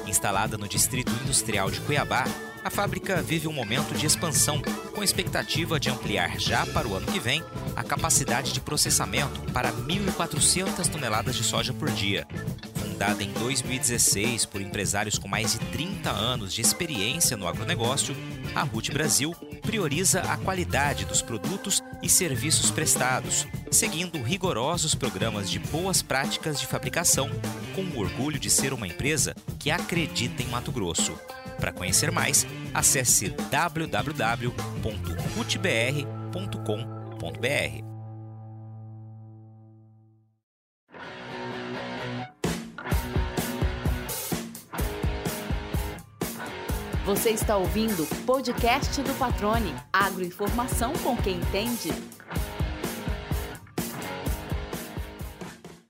Instalada no Distrito Industrial de Cuiabá, a fábrica vive um momento de expansão, com expectativa de ampliar já para o ano que vem a capacidade de processamento para 1.400 toneladas de soja por dia. Fundada em 2016 por empresários com mais de 30 anos de experiência no agronegócio, a RUT Brasil prioriza a qualidade dos produtos e serviços prestados, seguindo rigorosos programas de boas práticas de fabricação, com o orgulho de ser uma empresa que acredita em Mato Grosso. Para conhecer mais, acesse www.rutbr.com.br. Você está ouvindo o podcast do Patrone. Agroinformação com quem entende.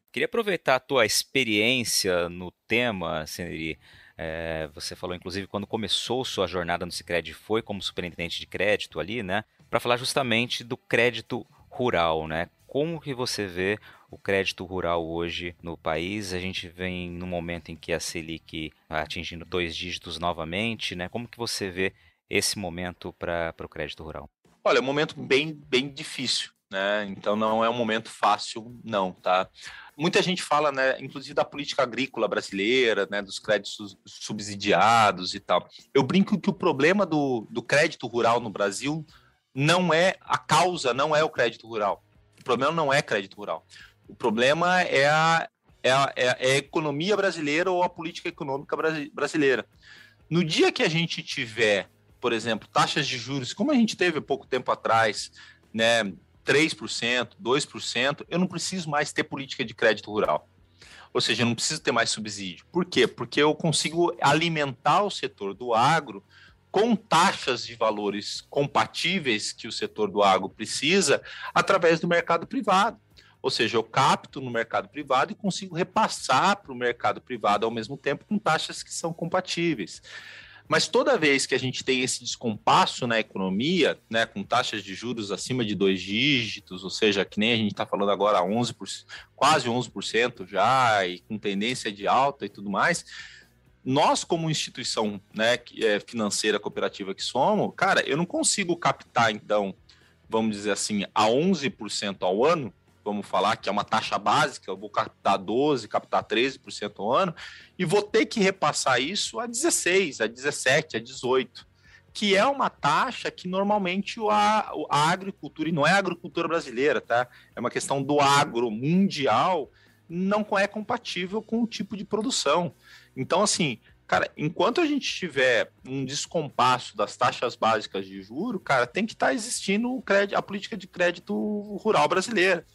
Queria aproveitar a tua experiência no tema, Seneri. É, você falou, inclusive, quando começou sua jornada no Cicred, foi como superintendente de crédito ali, né? Para falar justamente do crédito rural, né? Como que você vê o crédito rural hoje no país? A gente vem no momento em que a Selic atingindo dois dígitos novamente, né? Como que você vê esse momento para o crédito rural? Olha, é um momento bem, bem difícil, né? Então não é um momento fácil, não, tá? Muita gente fala, né, inclusive da política agrícola brasileira, né, dos créditos subsidiados e tal. Eu brinco que o problema do, do crédito rural no Brasil não é a causa, não é o crédito rural. O problema não é crédito rural. O problema é a, é a, é a é economia brasileira ou a política econômica brasileira. No dia que a gente tiver, por exemplo, taxas de juros, como a gente teve pouco tempo atrás, né, 3%, 2%, eu não preciso mais ter política de crédito rural. Ou seja, eu não preciso ter mais subsídio. Por quê? Porque eu consigo alimentar o setor do agro com taxas de valores compatíveis que o setor do agro precisa através do mercado privado. Ou seja, eu capto no mercado privado e consigo repassar para o mercado privado ao mesmo tempo com taxas que são compatíveis. Mas toda vez que a gente tem esse descompasso na economia, né, com taxas de juros acima de dois dígitos, ou seja, que nem a gente está falando agora 11%, quase 11% já, e com tendência de alta e tudo mais, nós, como instituição né, é financeira cooperativa que somos, cara, eu não consigo captar, então, vamos dizer assim, a 11% ao ano, vamos falar que é uma taxa básica, eu vou captar 12%, captar 13% ao ano, e vou ter que repassar isso a 16%, a 17%, a 18%, que é uma taxa que normalmente a, a agricultura, e não é a agricultura brasileira, tá? É uma questão do agro mundial, não é compatível com o tipo de produção. Então, assim, cara, enquanto a gente tiver um descompasso das taxas básicas de juro, cara, tem que estar tá existindo crédito, a política de crédito rural brasileira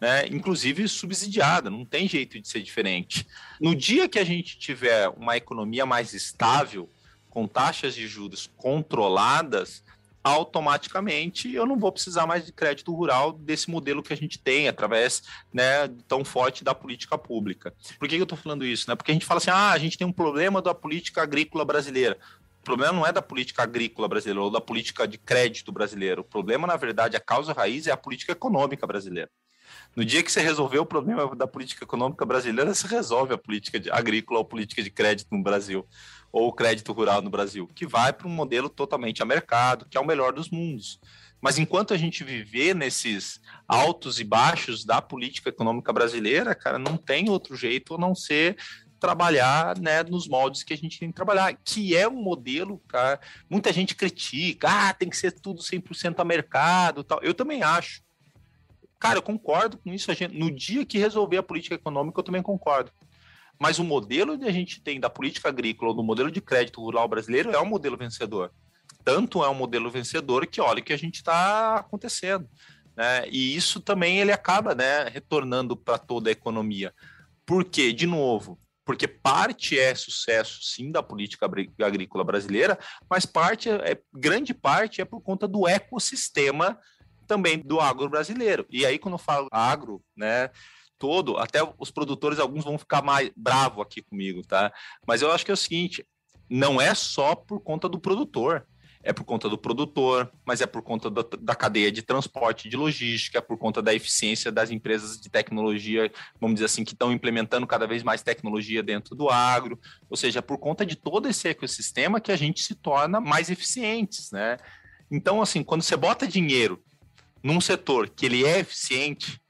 né, inclusive subsidiada, não tem jeito de ser diferente. No dia que a gente tiver uma economia mais estável, com taxas de juros controladas, automaticamente eu não vou precisar mais de crédito rural desse modelo que a gente tem, através né, tão forte da política pública. Por que eu estou falando isso? Né? Porque a gente fala assim, ah, a gente tem um problema da política agrícola brasileira. O problema não é da política agrícola brasileira ou da política de crédito brasileiro. O problema, na verdade, a causa raiz é a política econômica brasileira. No dia que você resolver o problema da política econômica brasileira, você resolve a política de, agrícola ou política de crédito no Brasil, ou o crédito rural no Brasil, que vai para um modelo totalmente a mercado, que é o melhor dos mundos. Mas enquanto a gente viver nesses altos e baixos da política econômica brasileira, cara, não tem outro jeito a não ser trabalhar né, nos moldes que a gente tem que trabalhar, que é um modelo, cara, muita gente critica, ah, tem que ser tudo 100% a mercado, tal. Eu também acho. Cara, eu concordo com isso. Gente, no dia que resolver a política econômica, eu também concordo. Mas o modelo que a gente tem da política agrícola, do modelo de crédito rural brasileiro, é um modelo vencedor. Tanto é um modelo vencedor que olha o que a gente está acontecendo. Né? E isso também ele acaba né, retornando para toda a economia. Por quê? De novo, porque parte é sucesso, sim, da política agrícola brasileira, mas parte, é, grande parte é por conta do ecossistema também do agro brasileiro. E aí, quando eu falo agro, né, todo, até os produtores, alguns vão ficar mais bravo aqui comigo, tá? Mas eu acho que é o seguinte, não é só por conta do produtor, é por conta do produtor, mas é por conta da, da cadeia de transporte, de logística, é por conta da eficiência das empresas de tecnologia, vamos dizer assim, que estão implementando cada vez mais tecnologia dentro do agro, ou seja, é por conta de todo esse ecossistema que a gente se torna mais eficientes, né? Então, assim, quando você bota dinheiro num setor que ele é eficiente,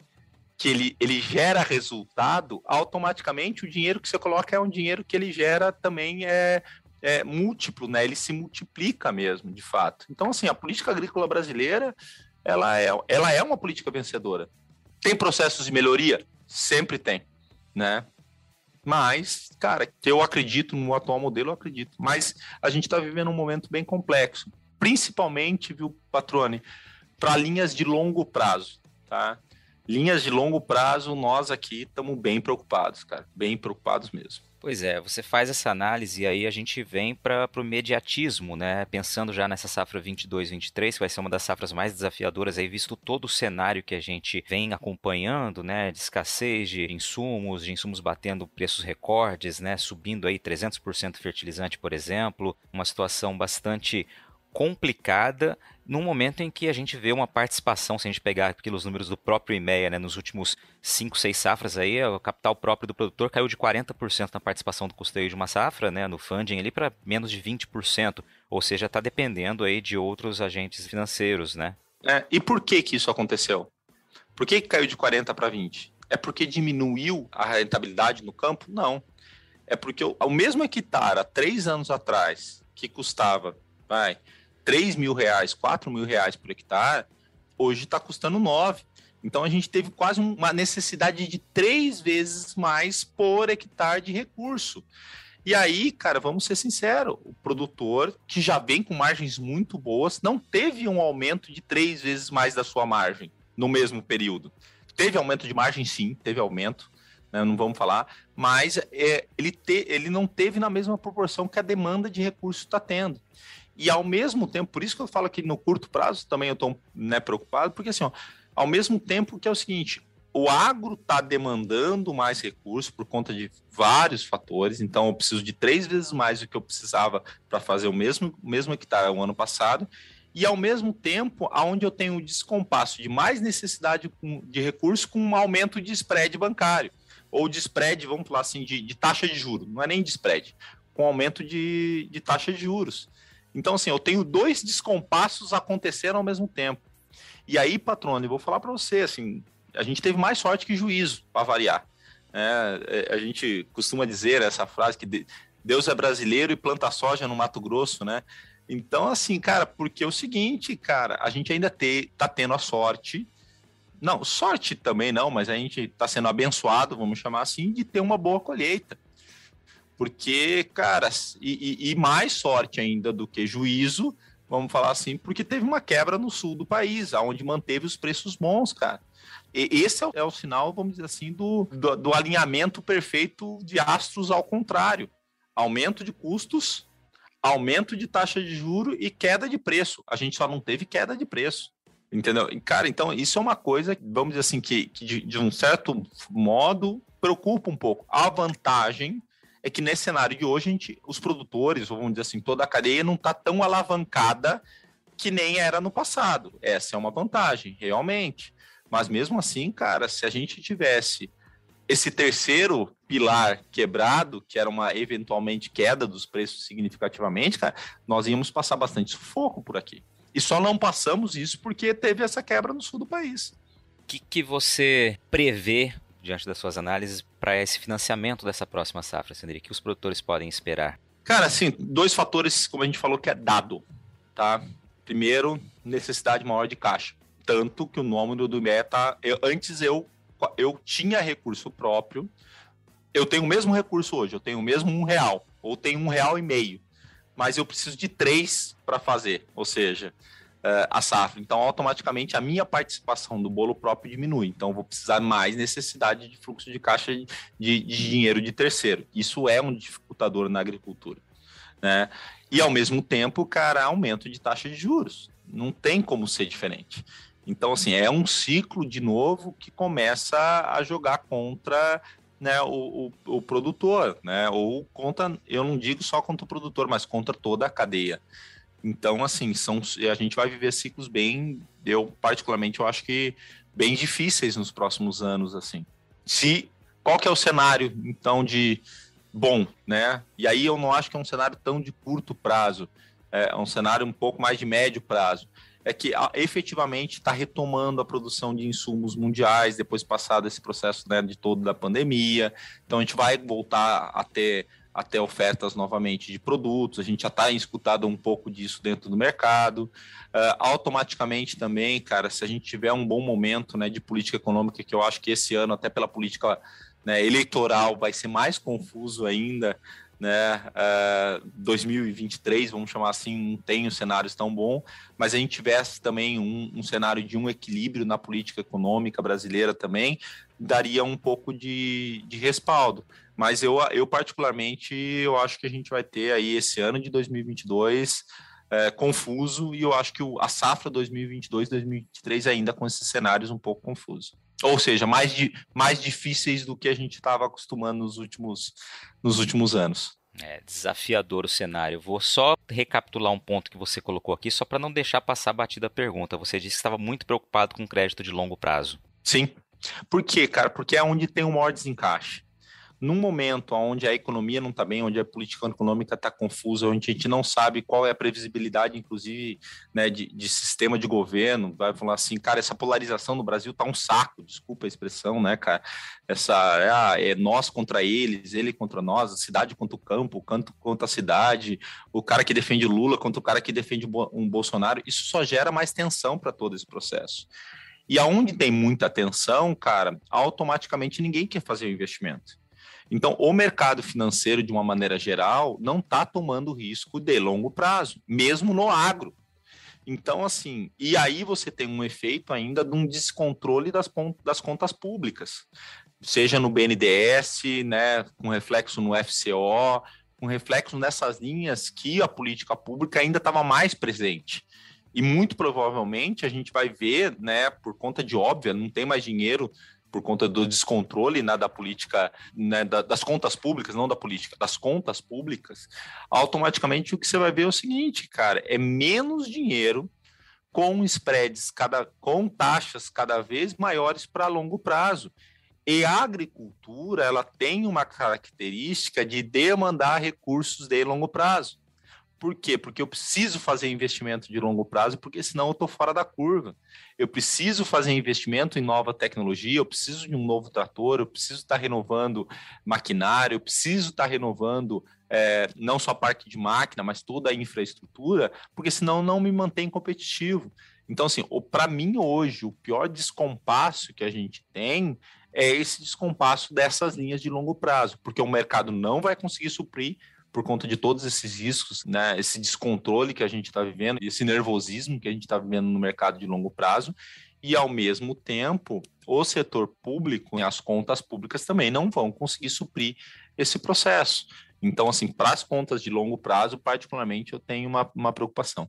que ele, ele gera resultado, automaticamente o dinheiro que você coloca é um dinheiro que ele gera também é, é múltiplo, né? Ele se multiplica mesmo, de fato. Então, assim, a política agrícola brasileira, ela é, ela é uma política vencedora. Tem processos de melhoria? Sempre tem, né? Mas, cara, eu acredito no atual modelo, eu acredito. Mas a gente está vivendo um momento bem complexo. Principalmente, viu, Patrone, para linhas de longo prazo, tá? Linhas de longo prazo, nós aqui estamos bem preocupados, cara, bem preocupados mesmo. Pois é, você faz essa análise e aí a gente vem para o mediatismo, né? Pensando já nessa safra 22-23, que vai ser uma das safras mais desafiadoras, aí visto todo o cenário que a gente vem acompanhando, né? De escassez de insumos, de insumos batendo preços recordes, né? Subindo aí 300% fertilizante, por exemplo, uma situação bastante complicada num momento em que a gente vê uma participação, se a gente pegar pelos números do próprio IMEA, né, nos últimos 5, 6 safras aí, o capital próprio do produtor caiu de 40% na participação do custeio de uma safra, né, no funding ali para menos de 20%, ou seja, está dependendo aí de outros agentes financeiros, né? É, e por que que isso aconteceu? Por que, que caiu de 40 para 20? É porque diminuiu a rentabilidade no campo? Não. É porque o, o mesmo hectare há três anos atrás, que custava, vai, 3 mil reais, 4 mil reais por hectare, hoje está custando 9. Então a gente teve quase uma necessidade de três vezes mais por hectare de recurso. E aí, cara, vamos ser sinceros, o produtor que já vem com margens muito boas não teve um aumento de três vezes mais da sua margem no mesmo período. Teve aumento de margem, sim, teve aumento, né, não vamos falar, mas é, ele, te, ele não teve na mesma proporção que a demanda de recurso está tendo. E ao mesmo tempo, por isso que eu falo que no curto prazo também eu estou né, preocupado, porque assim, ó, ao mesmo tempo que é o seguinte, o agro está demandando mais recursos por conta de vários fatores, então eu preciso de três vezes mais do que eu precisava para fazer o mesmo, o mesmo hectare o ano passado, e ao mesmo tempo, aonde eu tenho um descompasso de mais necessidade de recursos com um aumento de spread bancário, ou de spread, vamos falar assim, de, de taxa de juros, não é nem de spread, com aumento de, de taxa de juros. Então, assim, eu tenho dois descompassos acontecendo ao mesmo tempo. E aí, patrono, eu vou falar para você, assim, a gente teve mais sorte que juízo, para variar. É, é, a gente costuma dizer essa frase que Deus é brasileiro e planta soja no Mato Grosso, né? Então, assim, cara, porque é o seguinte, cara, a gente ainda te, tá tendo a sorte, não, sorte também não, mas a gente tá sendo abençoado, vamos chamar assim, de ter uma boa colheita. Porque, cara, e, e, mais sorte ainda do que juízo, vamos falar assim, porque teve uma quebra no sul do país, onde manteve os preços bons, cara. E esse é o, é o sinal, vamos dizer assim, do, do, do alinhamento perfeito de astros ao contrário. Aumento de custos, aumento de taxa de juro e queda de preço. A gente só não teve queda de preço. Entendeu? Cara, então isso é uma coisa, vamos dizer assim, que, que de, de um certo modo preocupa um pouco. A vantagem é que nesse cenário de hoje, a gente, os produtores, vamos dizer assim, toda a cadeia não está tão alavancada que nem era no passado. Essa é uma vantagem, realmente. Mas mesmo assim, cara, se a gente tivesse esse terceiro pilar quebrado, que era uma eventualmente queda dos preços significativamente, cara, nós íamos passar bastante sufoco por aqui. E só não passamos isso porque teve essa quebra no sul do país. O que, que você prevê diante das suas análises, para esse financiamento dessa próxima safra, Sandri? que os produtores podem esperar? Cara, assim, dois fatores, como a gente falou, que é dado, tá? Primeiro, necessidade maior de caixa. Tanto que o número do IME tá... Eu, antes eu, eu tinha recurso próprio, eu tenho o mesmo recurso hoje, eu tenho o mesmo um real, ou tenho um real e meio, mas eu preciso de três para fazer, ou seja, uh, a safra. Então, automaticamente, a minha participação do bolo próprio diminui. Então, vou precisar mais necessidade de fluxo de caixa de, de, de dinheiro de terceiro. Isso é um dificultador na agricultura. Né? E, ao mesmo tempo, cara, aumento de taxa de juros. Não tem como ser diferente. Então, assim, é um ciclo de novo que começa a jogar contra né, o, o, o, produtor, né? Ou contra, eu não digo só contra o produtor, mas contra toda a cadeia. Então, assim, são, a gente vai viver ciclos bem, eu particularmente, eu acho que bem difíceis nos próximos anos, assim. Se, qual que é o cenário, então, de bom, né? E aí eu não acho que é um cenário tão de curto prazo, é um cenário um pouco mais de médio prazo. É que efetivamente está retomando a produção de insumos mundiais depois passado esse processo né, de todo da pandemia. Então a gente vai voltar a ter até ofertas novamente de produtos, a gente já está escutado um pouco disso dentro do mercado. Uh, automaticamente também, cara, se a gente tiver um bom momento né, de política econômica, que eu acho que esse ano, até pela política né, eleitoral, vai ser mais confuso ainda, né? Uh, 2023, vamos chamar assim, não tem os cenários tão bom, mas a gente tivesse também um, um, cenário de um equilíbrio na política econômica brasileira também, daria um pouco de, de respaldo. Mas eu, eu particularmente, eu acho que a gente vai ter aí esse ano de 2022 é, confuso e eu acho que o, a safra 2022-2023 ainda com esses cenários um pouco confusos. Ou seja, mais, de, mais difíceis do que a gente estava acostumando nos últimos, nos últimos anos. É desafiador o cenário. Vou só recapitular um ponto que você colocou aqui, só para não deixar passar batida a pergunta. Você disse que estava muito preocupado com crédito de longo prazo. Sim. Por quê, cara? Porque é onde tem o maior desencaixe num momento onde a economia não está bem, onde a política econômica está confusa, onde a gente não sabe qual é a previsibilidade, inclusive, né, de, de, sistema de governo, vai falar assim, cara, essa polarização no Brasil tá um saco, desculpa a expressão, né, cara? Essa é, é nós contra eles, ele contra nós, a cidade contra o campo, o canto contra a cidade, o cara que defende Lula contra o cara que defende um Bolsonaro, isso só gera mais tensão para todo esse processo. E aonde tem muita tensão, cara, automaticamente ninguém quer fazer o investimento. Então, o mercado financeiro, de uma maneira geral, não está tomando risco de longo prazo, mesmo no agro. Então, assim, e aí você tem um efeito ainda de um descontrole das, das contas públicas, seja no BNDES, né, com reflexo no FCO, com reflexo nessas linhas que a política pública ainda estava mais presente. E muito provavelmente a gente vai ver, né, por conta de óbvia, não tem mais dinheiro por conta do descontrole né, da política, né, da, das contas públicas, não da política, das contas públicas, automaticamente o que você vai ver é o seguinte, cara, é menos dinheiro com spreads, cada, com taxas cada vez maiores para longo prazo. E a agricultura ela tem uma característica de demandar recursos de longo prazo. Por quê? Porque eu preciso fazer investimento de longo prazo, porque senão eu estou fora da curva. Eu preciso fazer investimento em nova tecnologia, eu preciso de um novo trator, eu preciso estar renovando maquinário, eu preciso estar renovando é, não só parque de máquina, mas toda a infraestrutura, porque senão não me mantém competitivo. Então, assim, para mim hoje, o pior descompasso que a gente tem é esse descompasso dessas linhas de longo prazo, porque o mercado não vai conseguir suprir por conta de todos esses riscos, né, esse descontrole que a gente está vivendo, esse nervosismo que a gente está vivendo no mercado de longo prazo, e ao mesmo tempo o setor público e as contas públicas também não vão conseguir suprir esse processo. Então, assim, para as contas de longo prazo, particularmente, eu tenho uma, uma preocupação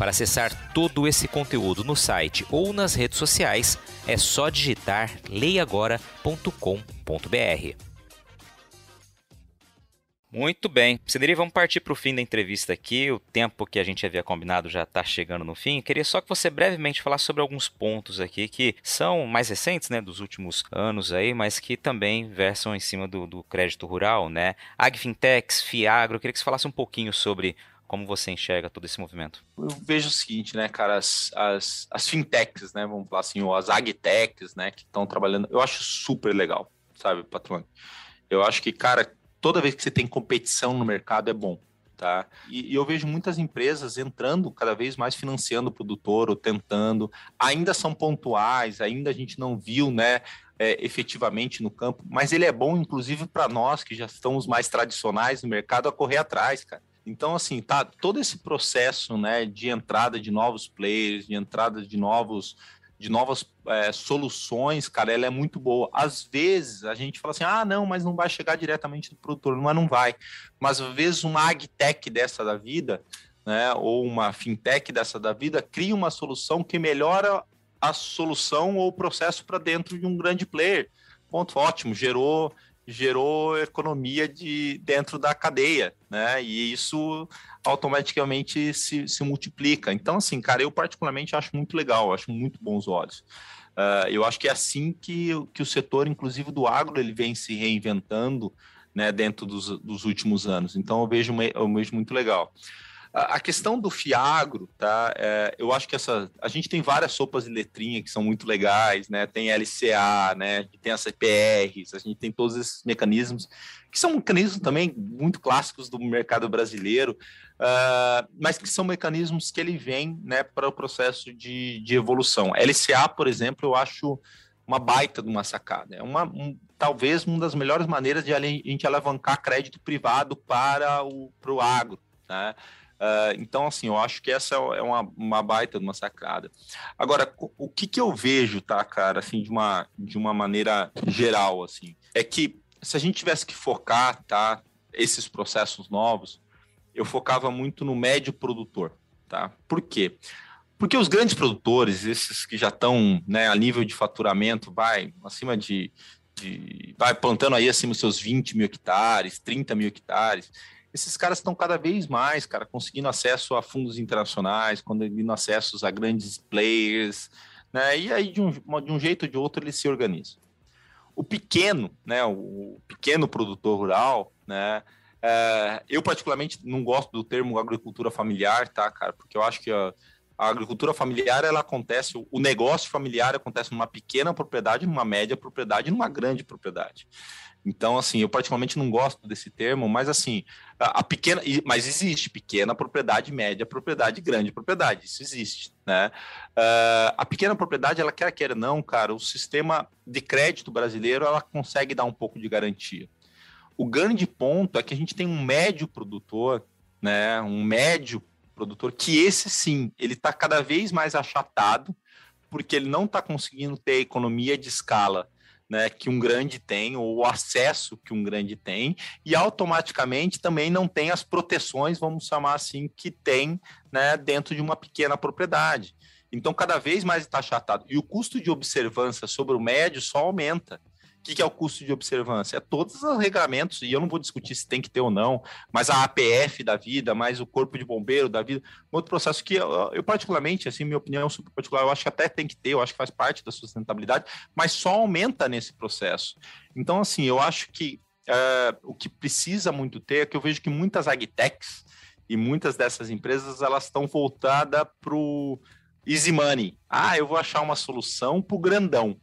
Para acessar todo esse conteúdo no site ou nas redes sociais, é só digitar leiagora.com.br. Muito bem. Ceneri, vamos partir para o fim da entrevista aqui. O tempo que a gente havia combinado já está chegando no fim. queria só que você brevemente falasse sobre alguns pontos aqui que são mais recentes, né, dos últimos anos aí, mas que também versam em cima do, do crédito rural, né? Agfintex, Fiagro, queria que você falasse um pouquinho sobre como você enxerga todo esse movimento? Eu vejo o seguinte, né, cara, as, as, as fintechs, né, vamos falar assim, ou as agtechs, né, que estão trabalhando, eu acho super legal, sabe, patrão? Eu acho que, cara, toda vez que você tem competição no mercado é bom. Tá? E, e, eu vejo muitas empresas entrando cada vez mais financiando o produtor ou tentando, ainda são pontuais, ainda a gente não viu, né, é, efetivamente no campo, mas ele é bom, inclusive, para nós que já estamos mais tradicionais no mercado a correr atrás, cara. Então, assim, tá todo esse processo, né, de entrada de novos players, de entrada de novos de novas é, soluções, cara, ela é muito boa. Às vezes a gente fala assim, ah, não, mas não vai chegar diretamente do produtor, mas não vai. Mas às vezes uma agtech dessa da vida, né, ou uma fintech dessa da vida, cria uma solução que melhora a solução ou o processo para dentro de um grande player. ponto ótimo, gerou gerou economia de dentro da cadeia, né? E isso automaticamente se, se multiplica. Então, assim, cara, eu particularmente acho muito legal, acho muito bons olhos. Uh, eu acho que é assim que, que o setor, inclusive do agro, ele vem se reinventando né, dentro dos, dos últimos anos. Então, eu vejo, eu vejo muito legal. A questão do Fiagro, tá? É, eu acho que essa. A gente tem várias sopas de letrinha que são muito legais, né? Tem LCA, né? Tem as CPRs, a gente tem todos esses mecanismos, que são mecanismos também muito clássicos do mercado brasileiro, uh, mas que são mecanismos que ele vem né, para o processo de, de evolução. LCA, por exemplo, eu acho uma baita de uma sacada. É uma, um, talvez uma das melhores maneiras de a gente alavancar crédito privado para o, para o agro. Né? Uh, então, assim, eu acho que essa é uma, uma baita uma sacada. Agora, o, o que, que eu vejo, tá, cara, assim, de uma, de uma maneira geral, assim, é que se a gente tivesse que focar, tá, esses processos novos, eu focava muito no médio produtor, tá? Por quê? Porque os grandes produtores, esses que já estão né, a nível de faturamento, vai acima de, de vai plantando aí acima dos seus 20 mil hectares, 30 mil hectares, esses caras estão cada vez mais, cara, conseguindo acesso a fundos internacionais, conseguindo acesso a grandes players, né? E aí, de um, de um jeito ou de outro, eles se organizam. O pequeno, né? O pequeno produtor rural, né? É, eu, particularmente, não gosto do termo agricultura familiar, tá, cara? Porque eu acho que a, a agricultura familiar, ela acontece, o negócio familiar acontece numa pequena propriedade, numa média propriedade, numa grande propriedade. Então, assim, eu particularmente não gosto desse termo, mas assim, a, a, pequena, mas existe pequena propriedade, média propriedade, grande propriedade, isso existe, né? Uh, a pequena propriedade, ela quer queira não, cara, o sistema de crédito brasileiro, ela consegue dar um pouco de garantia. O grande ponto é que a gente tem um médio produtor, né, um médio produtor, que esse sim, ele está cada vez mais achatado, porque ele não está conseguindo ter economia de escala né, que um grande tem, ou o acesso que um grande tem, e automaticamente também não tem as proteções, vamos chamar assim, que tem né, dentro de uma pequena propriedade. Então, cada vez mais está achatado. E o custo de observância sobre o médio só aumenta. O que, que, é o custo de observância? É todos os regramentos, e eu não vou discutir se tem que ter ou não, mas a APF da vida, mais o corpo de bombeiro da vida, um outro processo que eu, eu, particularmente, assim, minha opinião super particular, eu acho que até tem que ter, eu acho que faz parte da sustentabilidade, mas só aumenta nesse processo. Então, assim, eu acho que uh, o que precisa muito ter é que eu vejo que muitas agtechs e muitas dessas empresas, elas estão voltadas para o easy money. Ah, eu vou achar uma solução para o grandão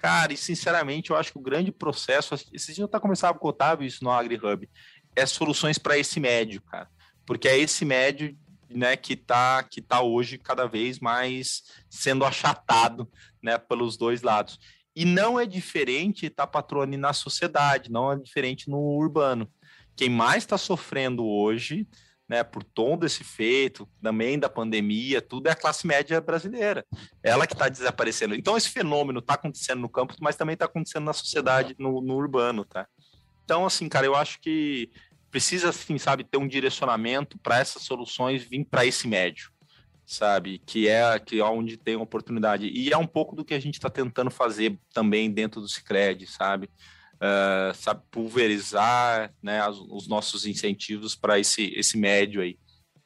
Cara, e sinceramente, eu acho que o grande processo, esses dias eu estava conversando com o Otávio isso no AgriHub, é soluções para esse médio, cara. Porque é esse médio né, que está que tá hoje cada vez mais sendo achatado né, pelos dois lados. E não é diferente tá patrone na sociedade, não é diferente no urbano. Quem mais está sofrendo hoje né, por todo esse feito, também da pandemia, tudo é a classe média brasileira. Ela que está desaparecendo. Então, esse fenômeno está acontecendo no campo, mas também está acontecendo na sociedade, no, no, urbano, tá? Então, assim, cara, eu acho que precisa, assim, sabe, ter um direcionamento para essas soluções vir para esse médio, sabe? Que é, que é onde tem oportunidade. E é um pouco do que a gente está tentando fazer também dentro do Cicred, sabe? Uh, sabe, pulverizar né, os, os nossos incentivos para esse, esse médio aí,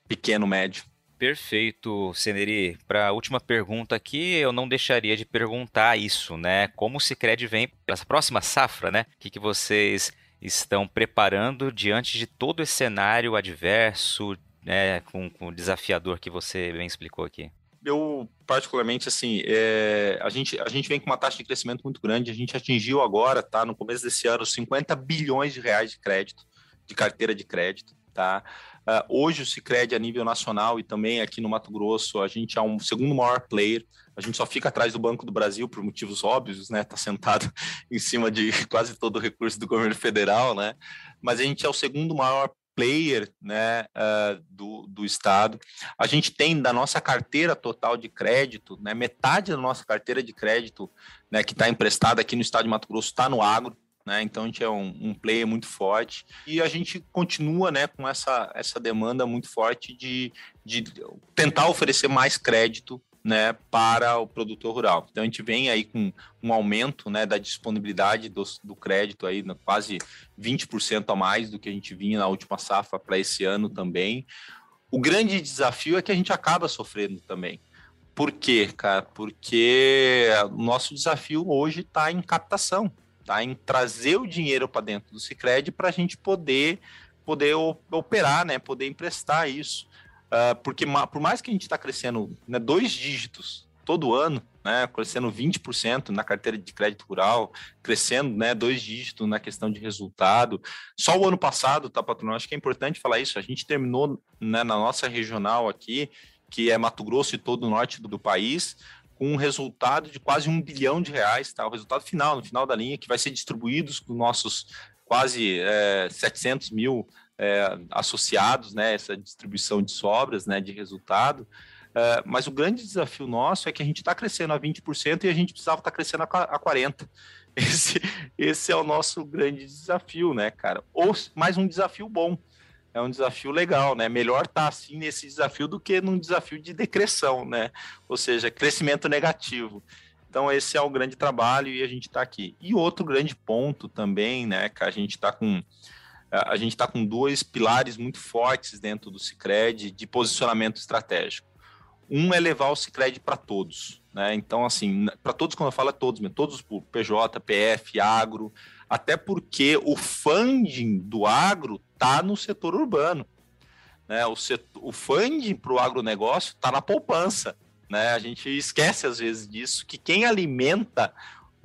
pequeno médio. Perfeito, Seneri. Para a última pergunta aqui, eu não deixaria de perguntar isso, né? Como o Cicred vem para essa próxima safra, né? O que, que vocês estão preparando diante de todo esse cenário adverso, né, com, com o desafiador que você bem explicou aqui? Eu particularmente assim, é, a gente a gente vem com uma taxa de crescimento muito grande. A gente atingiu agora, tá, no começo desse ano, 50 bilhões de reais de crédito, de carteira de crédito, tá? Uh, hoje o Sicredi a nível nacional e também aqui no Mato Grosso, a gente é um segundo maior player. A gente só fica atrás do Banco do Brasil por motivos óbvios, né? Tá sentado em cima de quase todo o recurso do governo federal, né? Mas a gente é o segundo maior player né, uh, do, do Estado. A gente tem da nossa carteira total de crédito, né, metade da nossa carteira de crédito né, que está emprestada aqui no Estado de Mato Grosso está no agro. Né, então a gente é um, um, player muito forte e a gente continua né, com essa, essa demanda muito forte de, de tentar oferecer mais crédito né, para o produtor rural. Então a gente vem aí com um aumento né, da disponibilidade do, do crédito aí, quase 20% a mais do que a gente vinha na última safra para esse ano também. O grande desafio é que a gente acaba sofrendo também. Por quê, cara? Porque o nosso desafio hoje está em captação, tá? Em trazer o dinheiro para dentro do Sicredi para a gente poder poder operar, né? Poder emprestar isso. Uh, porque por mais que a gente está crescendo né, dois dígitos todo ano, né, crescendo 20% na carteira de crédito rural, crescendo né, dois dígitos na questão de resultado. Só o ano passado, tá, patrão? Acho que é importante falar isso. A gente terminou né, na nossa regional aqui, que é Mato Grosso e todo o norte do, do país, com um resultado de quase um bilhão de reais, tá? O resultado final, no final da linha, que vai ser distribuído com nossos quase é, 700 mil é, associados, né, essa distribuição de sobras, né, de resultado. É, mas o grande desafio nosso é que a gente está crescendo a 20% e a gente precisava estar tá crescendo a 40%. Esse, esse é o nosso grande desafio, né, cara? Ou mais um desafio bom. É um desafio legal, né? Melhor estar tá, assim nesse desafio do que num desafio de decreção, né? Ou seja, crescimento negativo. Então, esse é o grande trabalho e a gente está aqui. E outro grande ponto também, né, que a gente está com a gente está com dois pilares muito fortes dentro do Cicred de posicionamento estratégico. Um é levar o Cicred para todos, né? Então, assim, para todos, quando eu falo é todos, todos por PJ, PF, agro, até porque o funding do agro está no setor urbano. Né? O, setor, o funding para o agronegócio está na poupança. Né? A gente esquece às vezes disso, que quem alimenta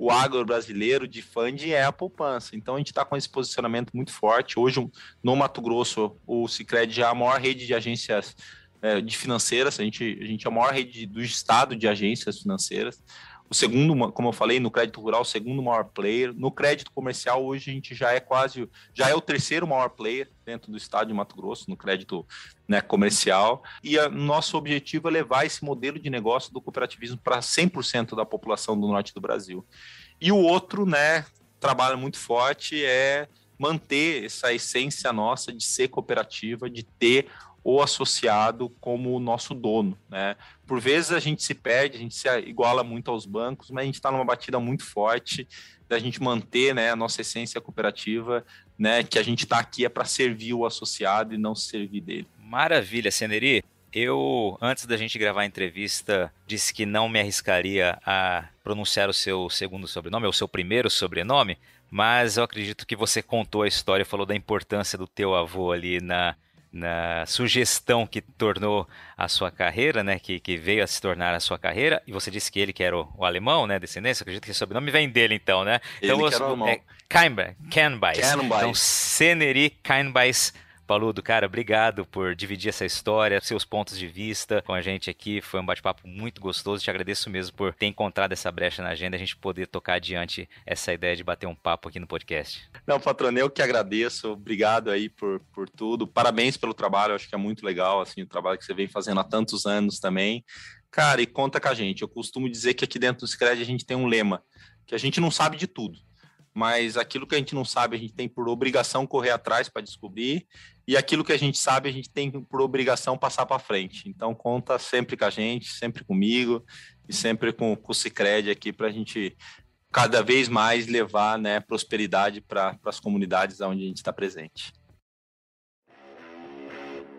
o agro brasileiro de funding é a poupança. Então a gente está com esse posicionamento muito forte. Hoje, no Mato Grosso, o Cicred já é a maior rede de agências é, de financeiras, a gente, a gente é a maior rede do estado de agências financeiras. O segundo, como eu falei, no crédito rural, o segundo maior player. No crédito comercial, hoje a gente já é quase, já é o terceiro maior player dentro do estado de Mato Grosso, no crédito né, comercial. E nosso objetivo é levar esse modelo de negócio do cooperativismo para 100% da população do norte do Brasil. E o outro, né, trabalho muito forte é manter essa essência nossa de ser cooperativa, de ter o associado como o nosso dono, né? Por vezes a gente se perde, a gente se iguala muito aos bancos, mas a gente está numa batida muito forte da gente manter, né, a nossa essência cooperativa, né, que a gente está aqui é para servir o associado e não servir dele. Maravilha, Seneri. Eu, antes da gente gravar a entrevista, disse que não me arriscaria a pronunciar o seu segundo sobrenome, ou o seu primeiro sobrenome, mas eu acredito que você contou a história, falou da importância do teu avô ali na, na sugestão que tornou a sua carreira, né, que, que veio a se tornar a sua carreira, e você disse que ele que era o, o alemão, né, descendência, acredito que o sobrenome vem dele então, né? Ele então, que era o alemão. É, Kainbais. Então, Seneri Kainbais Paludo, cara, obrigado por dividir essa história, seus pontos de vista com a gente aqui. Foi um bate-papo muito gostoso. Te agradeço mesmo por ter encontrado essa brecha na agenda, a gente poder tocar adiante essa ideia de bater um papo aqui no podcast. Não, patrão, eu que agradeço. Obrigado aí por, por tudo. Parabéns pelo trabalho, acho que é muito legal, assim, o trabalho que você vem fazendo há tantos anos também. Cara, e conta com a gente. Eu costumo dizer que aqui dentro do Scred a gente tem um lema, que a gente não sabe de tudo mas aquilo que a gente não sabe, a gente tem por obrigação correr atrás para descobrir, e aquilo que a gente sabe, a gente tem por obrigação passar para frente. Então, conta sempre com a gente, sempre comigo, e sempre com, com o Cicred aqui para a gente cada vez mais levar né, prosperidade para as comunidades onde a gente está presente.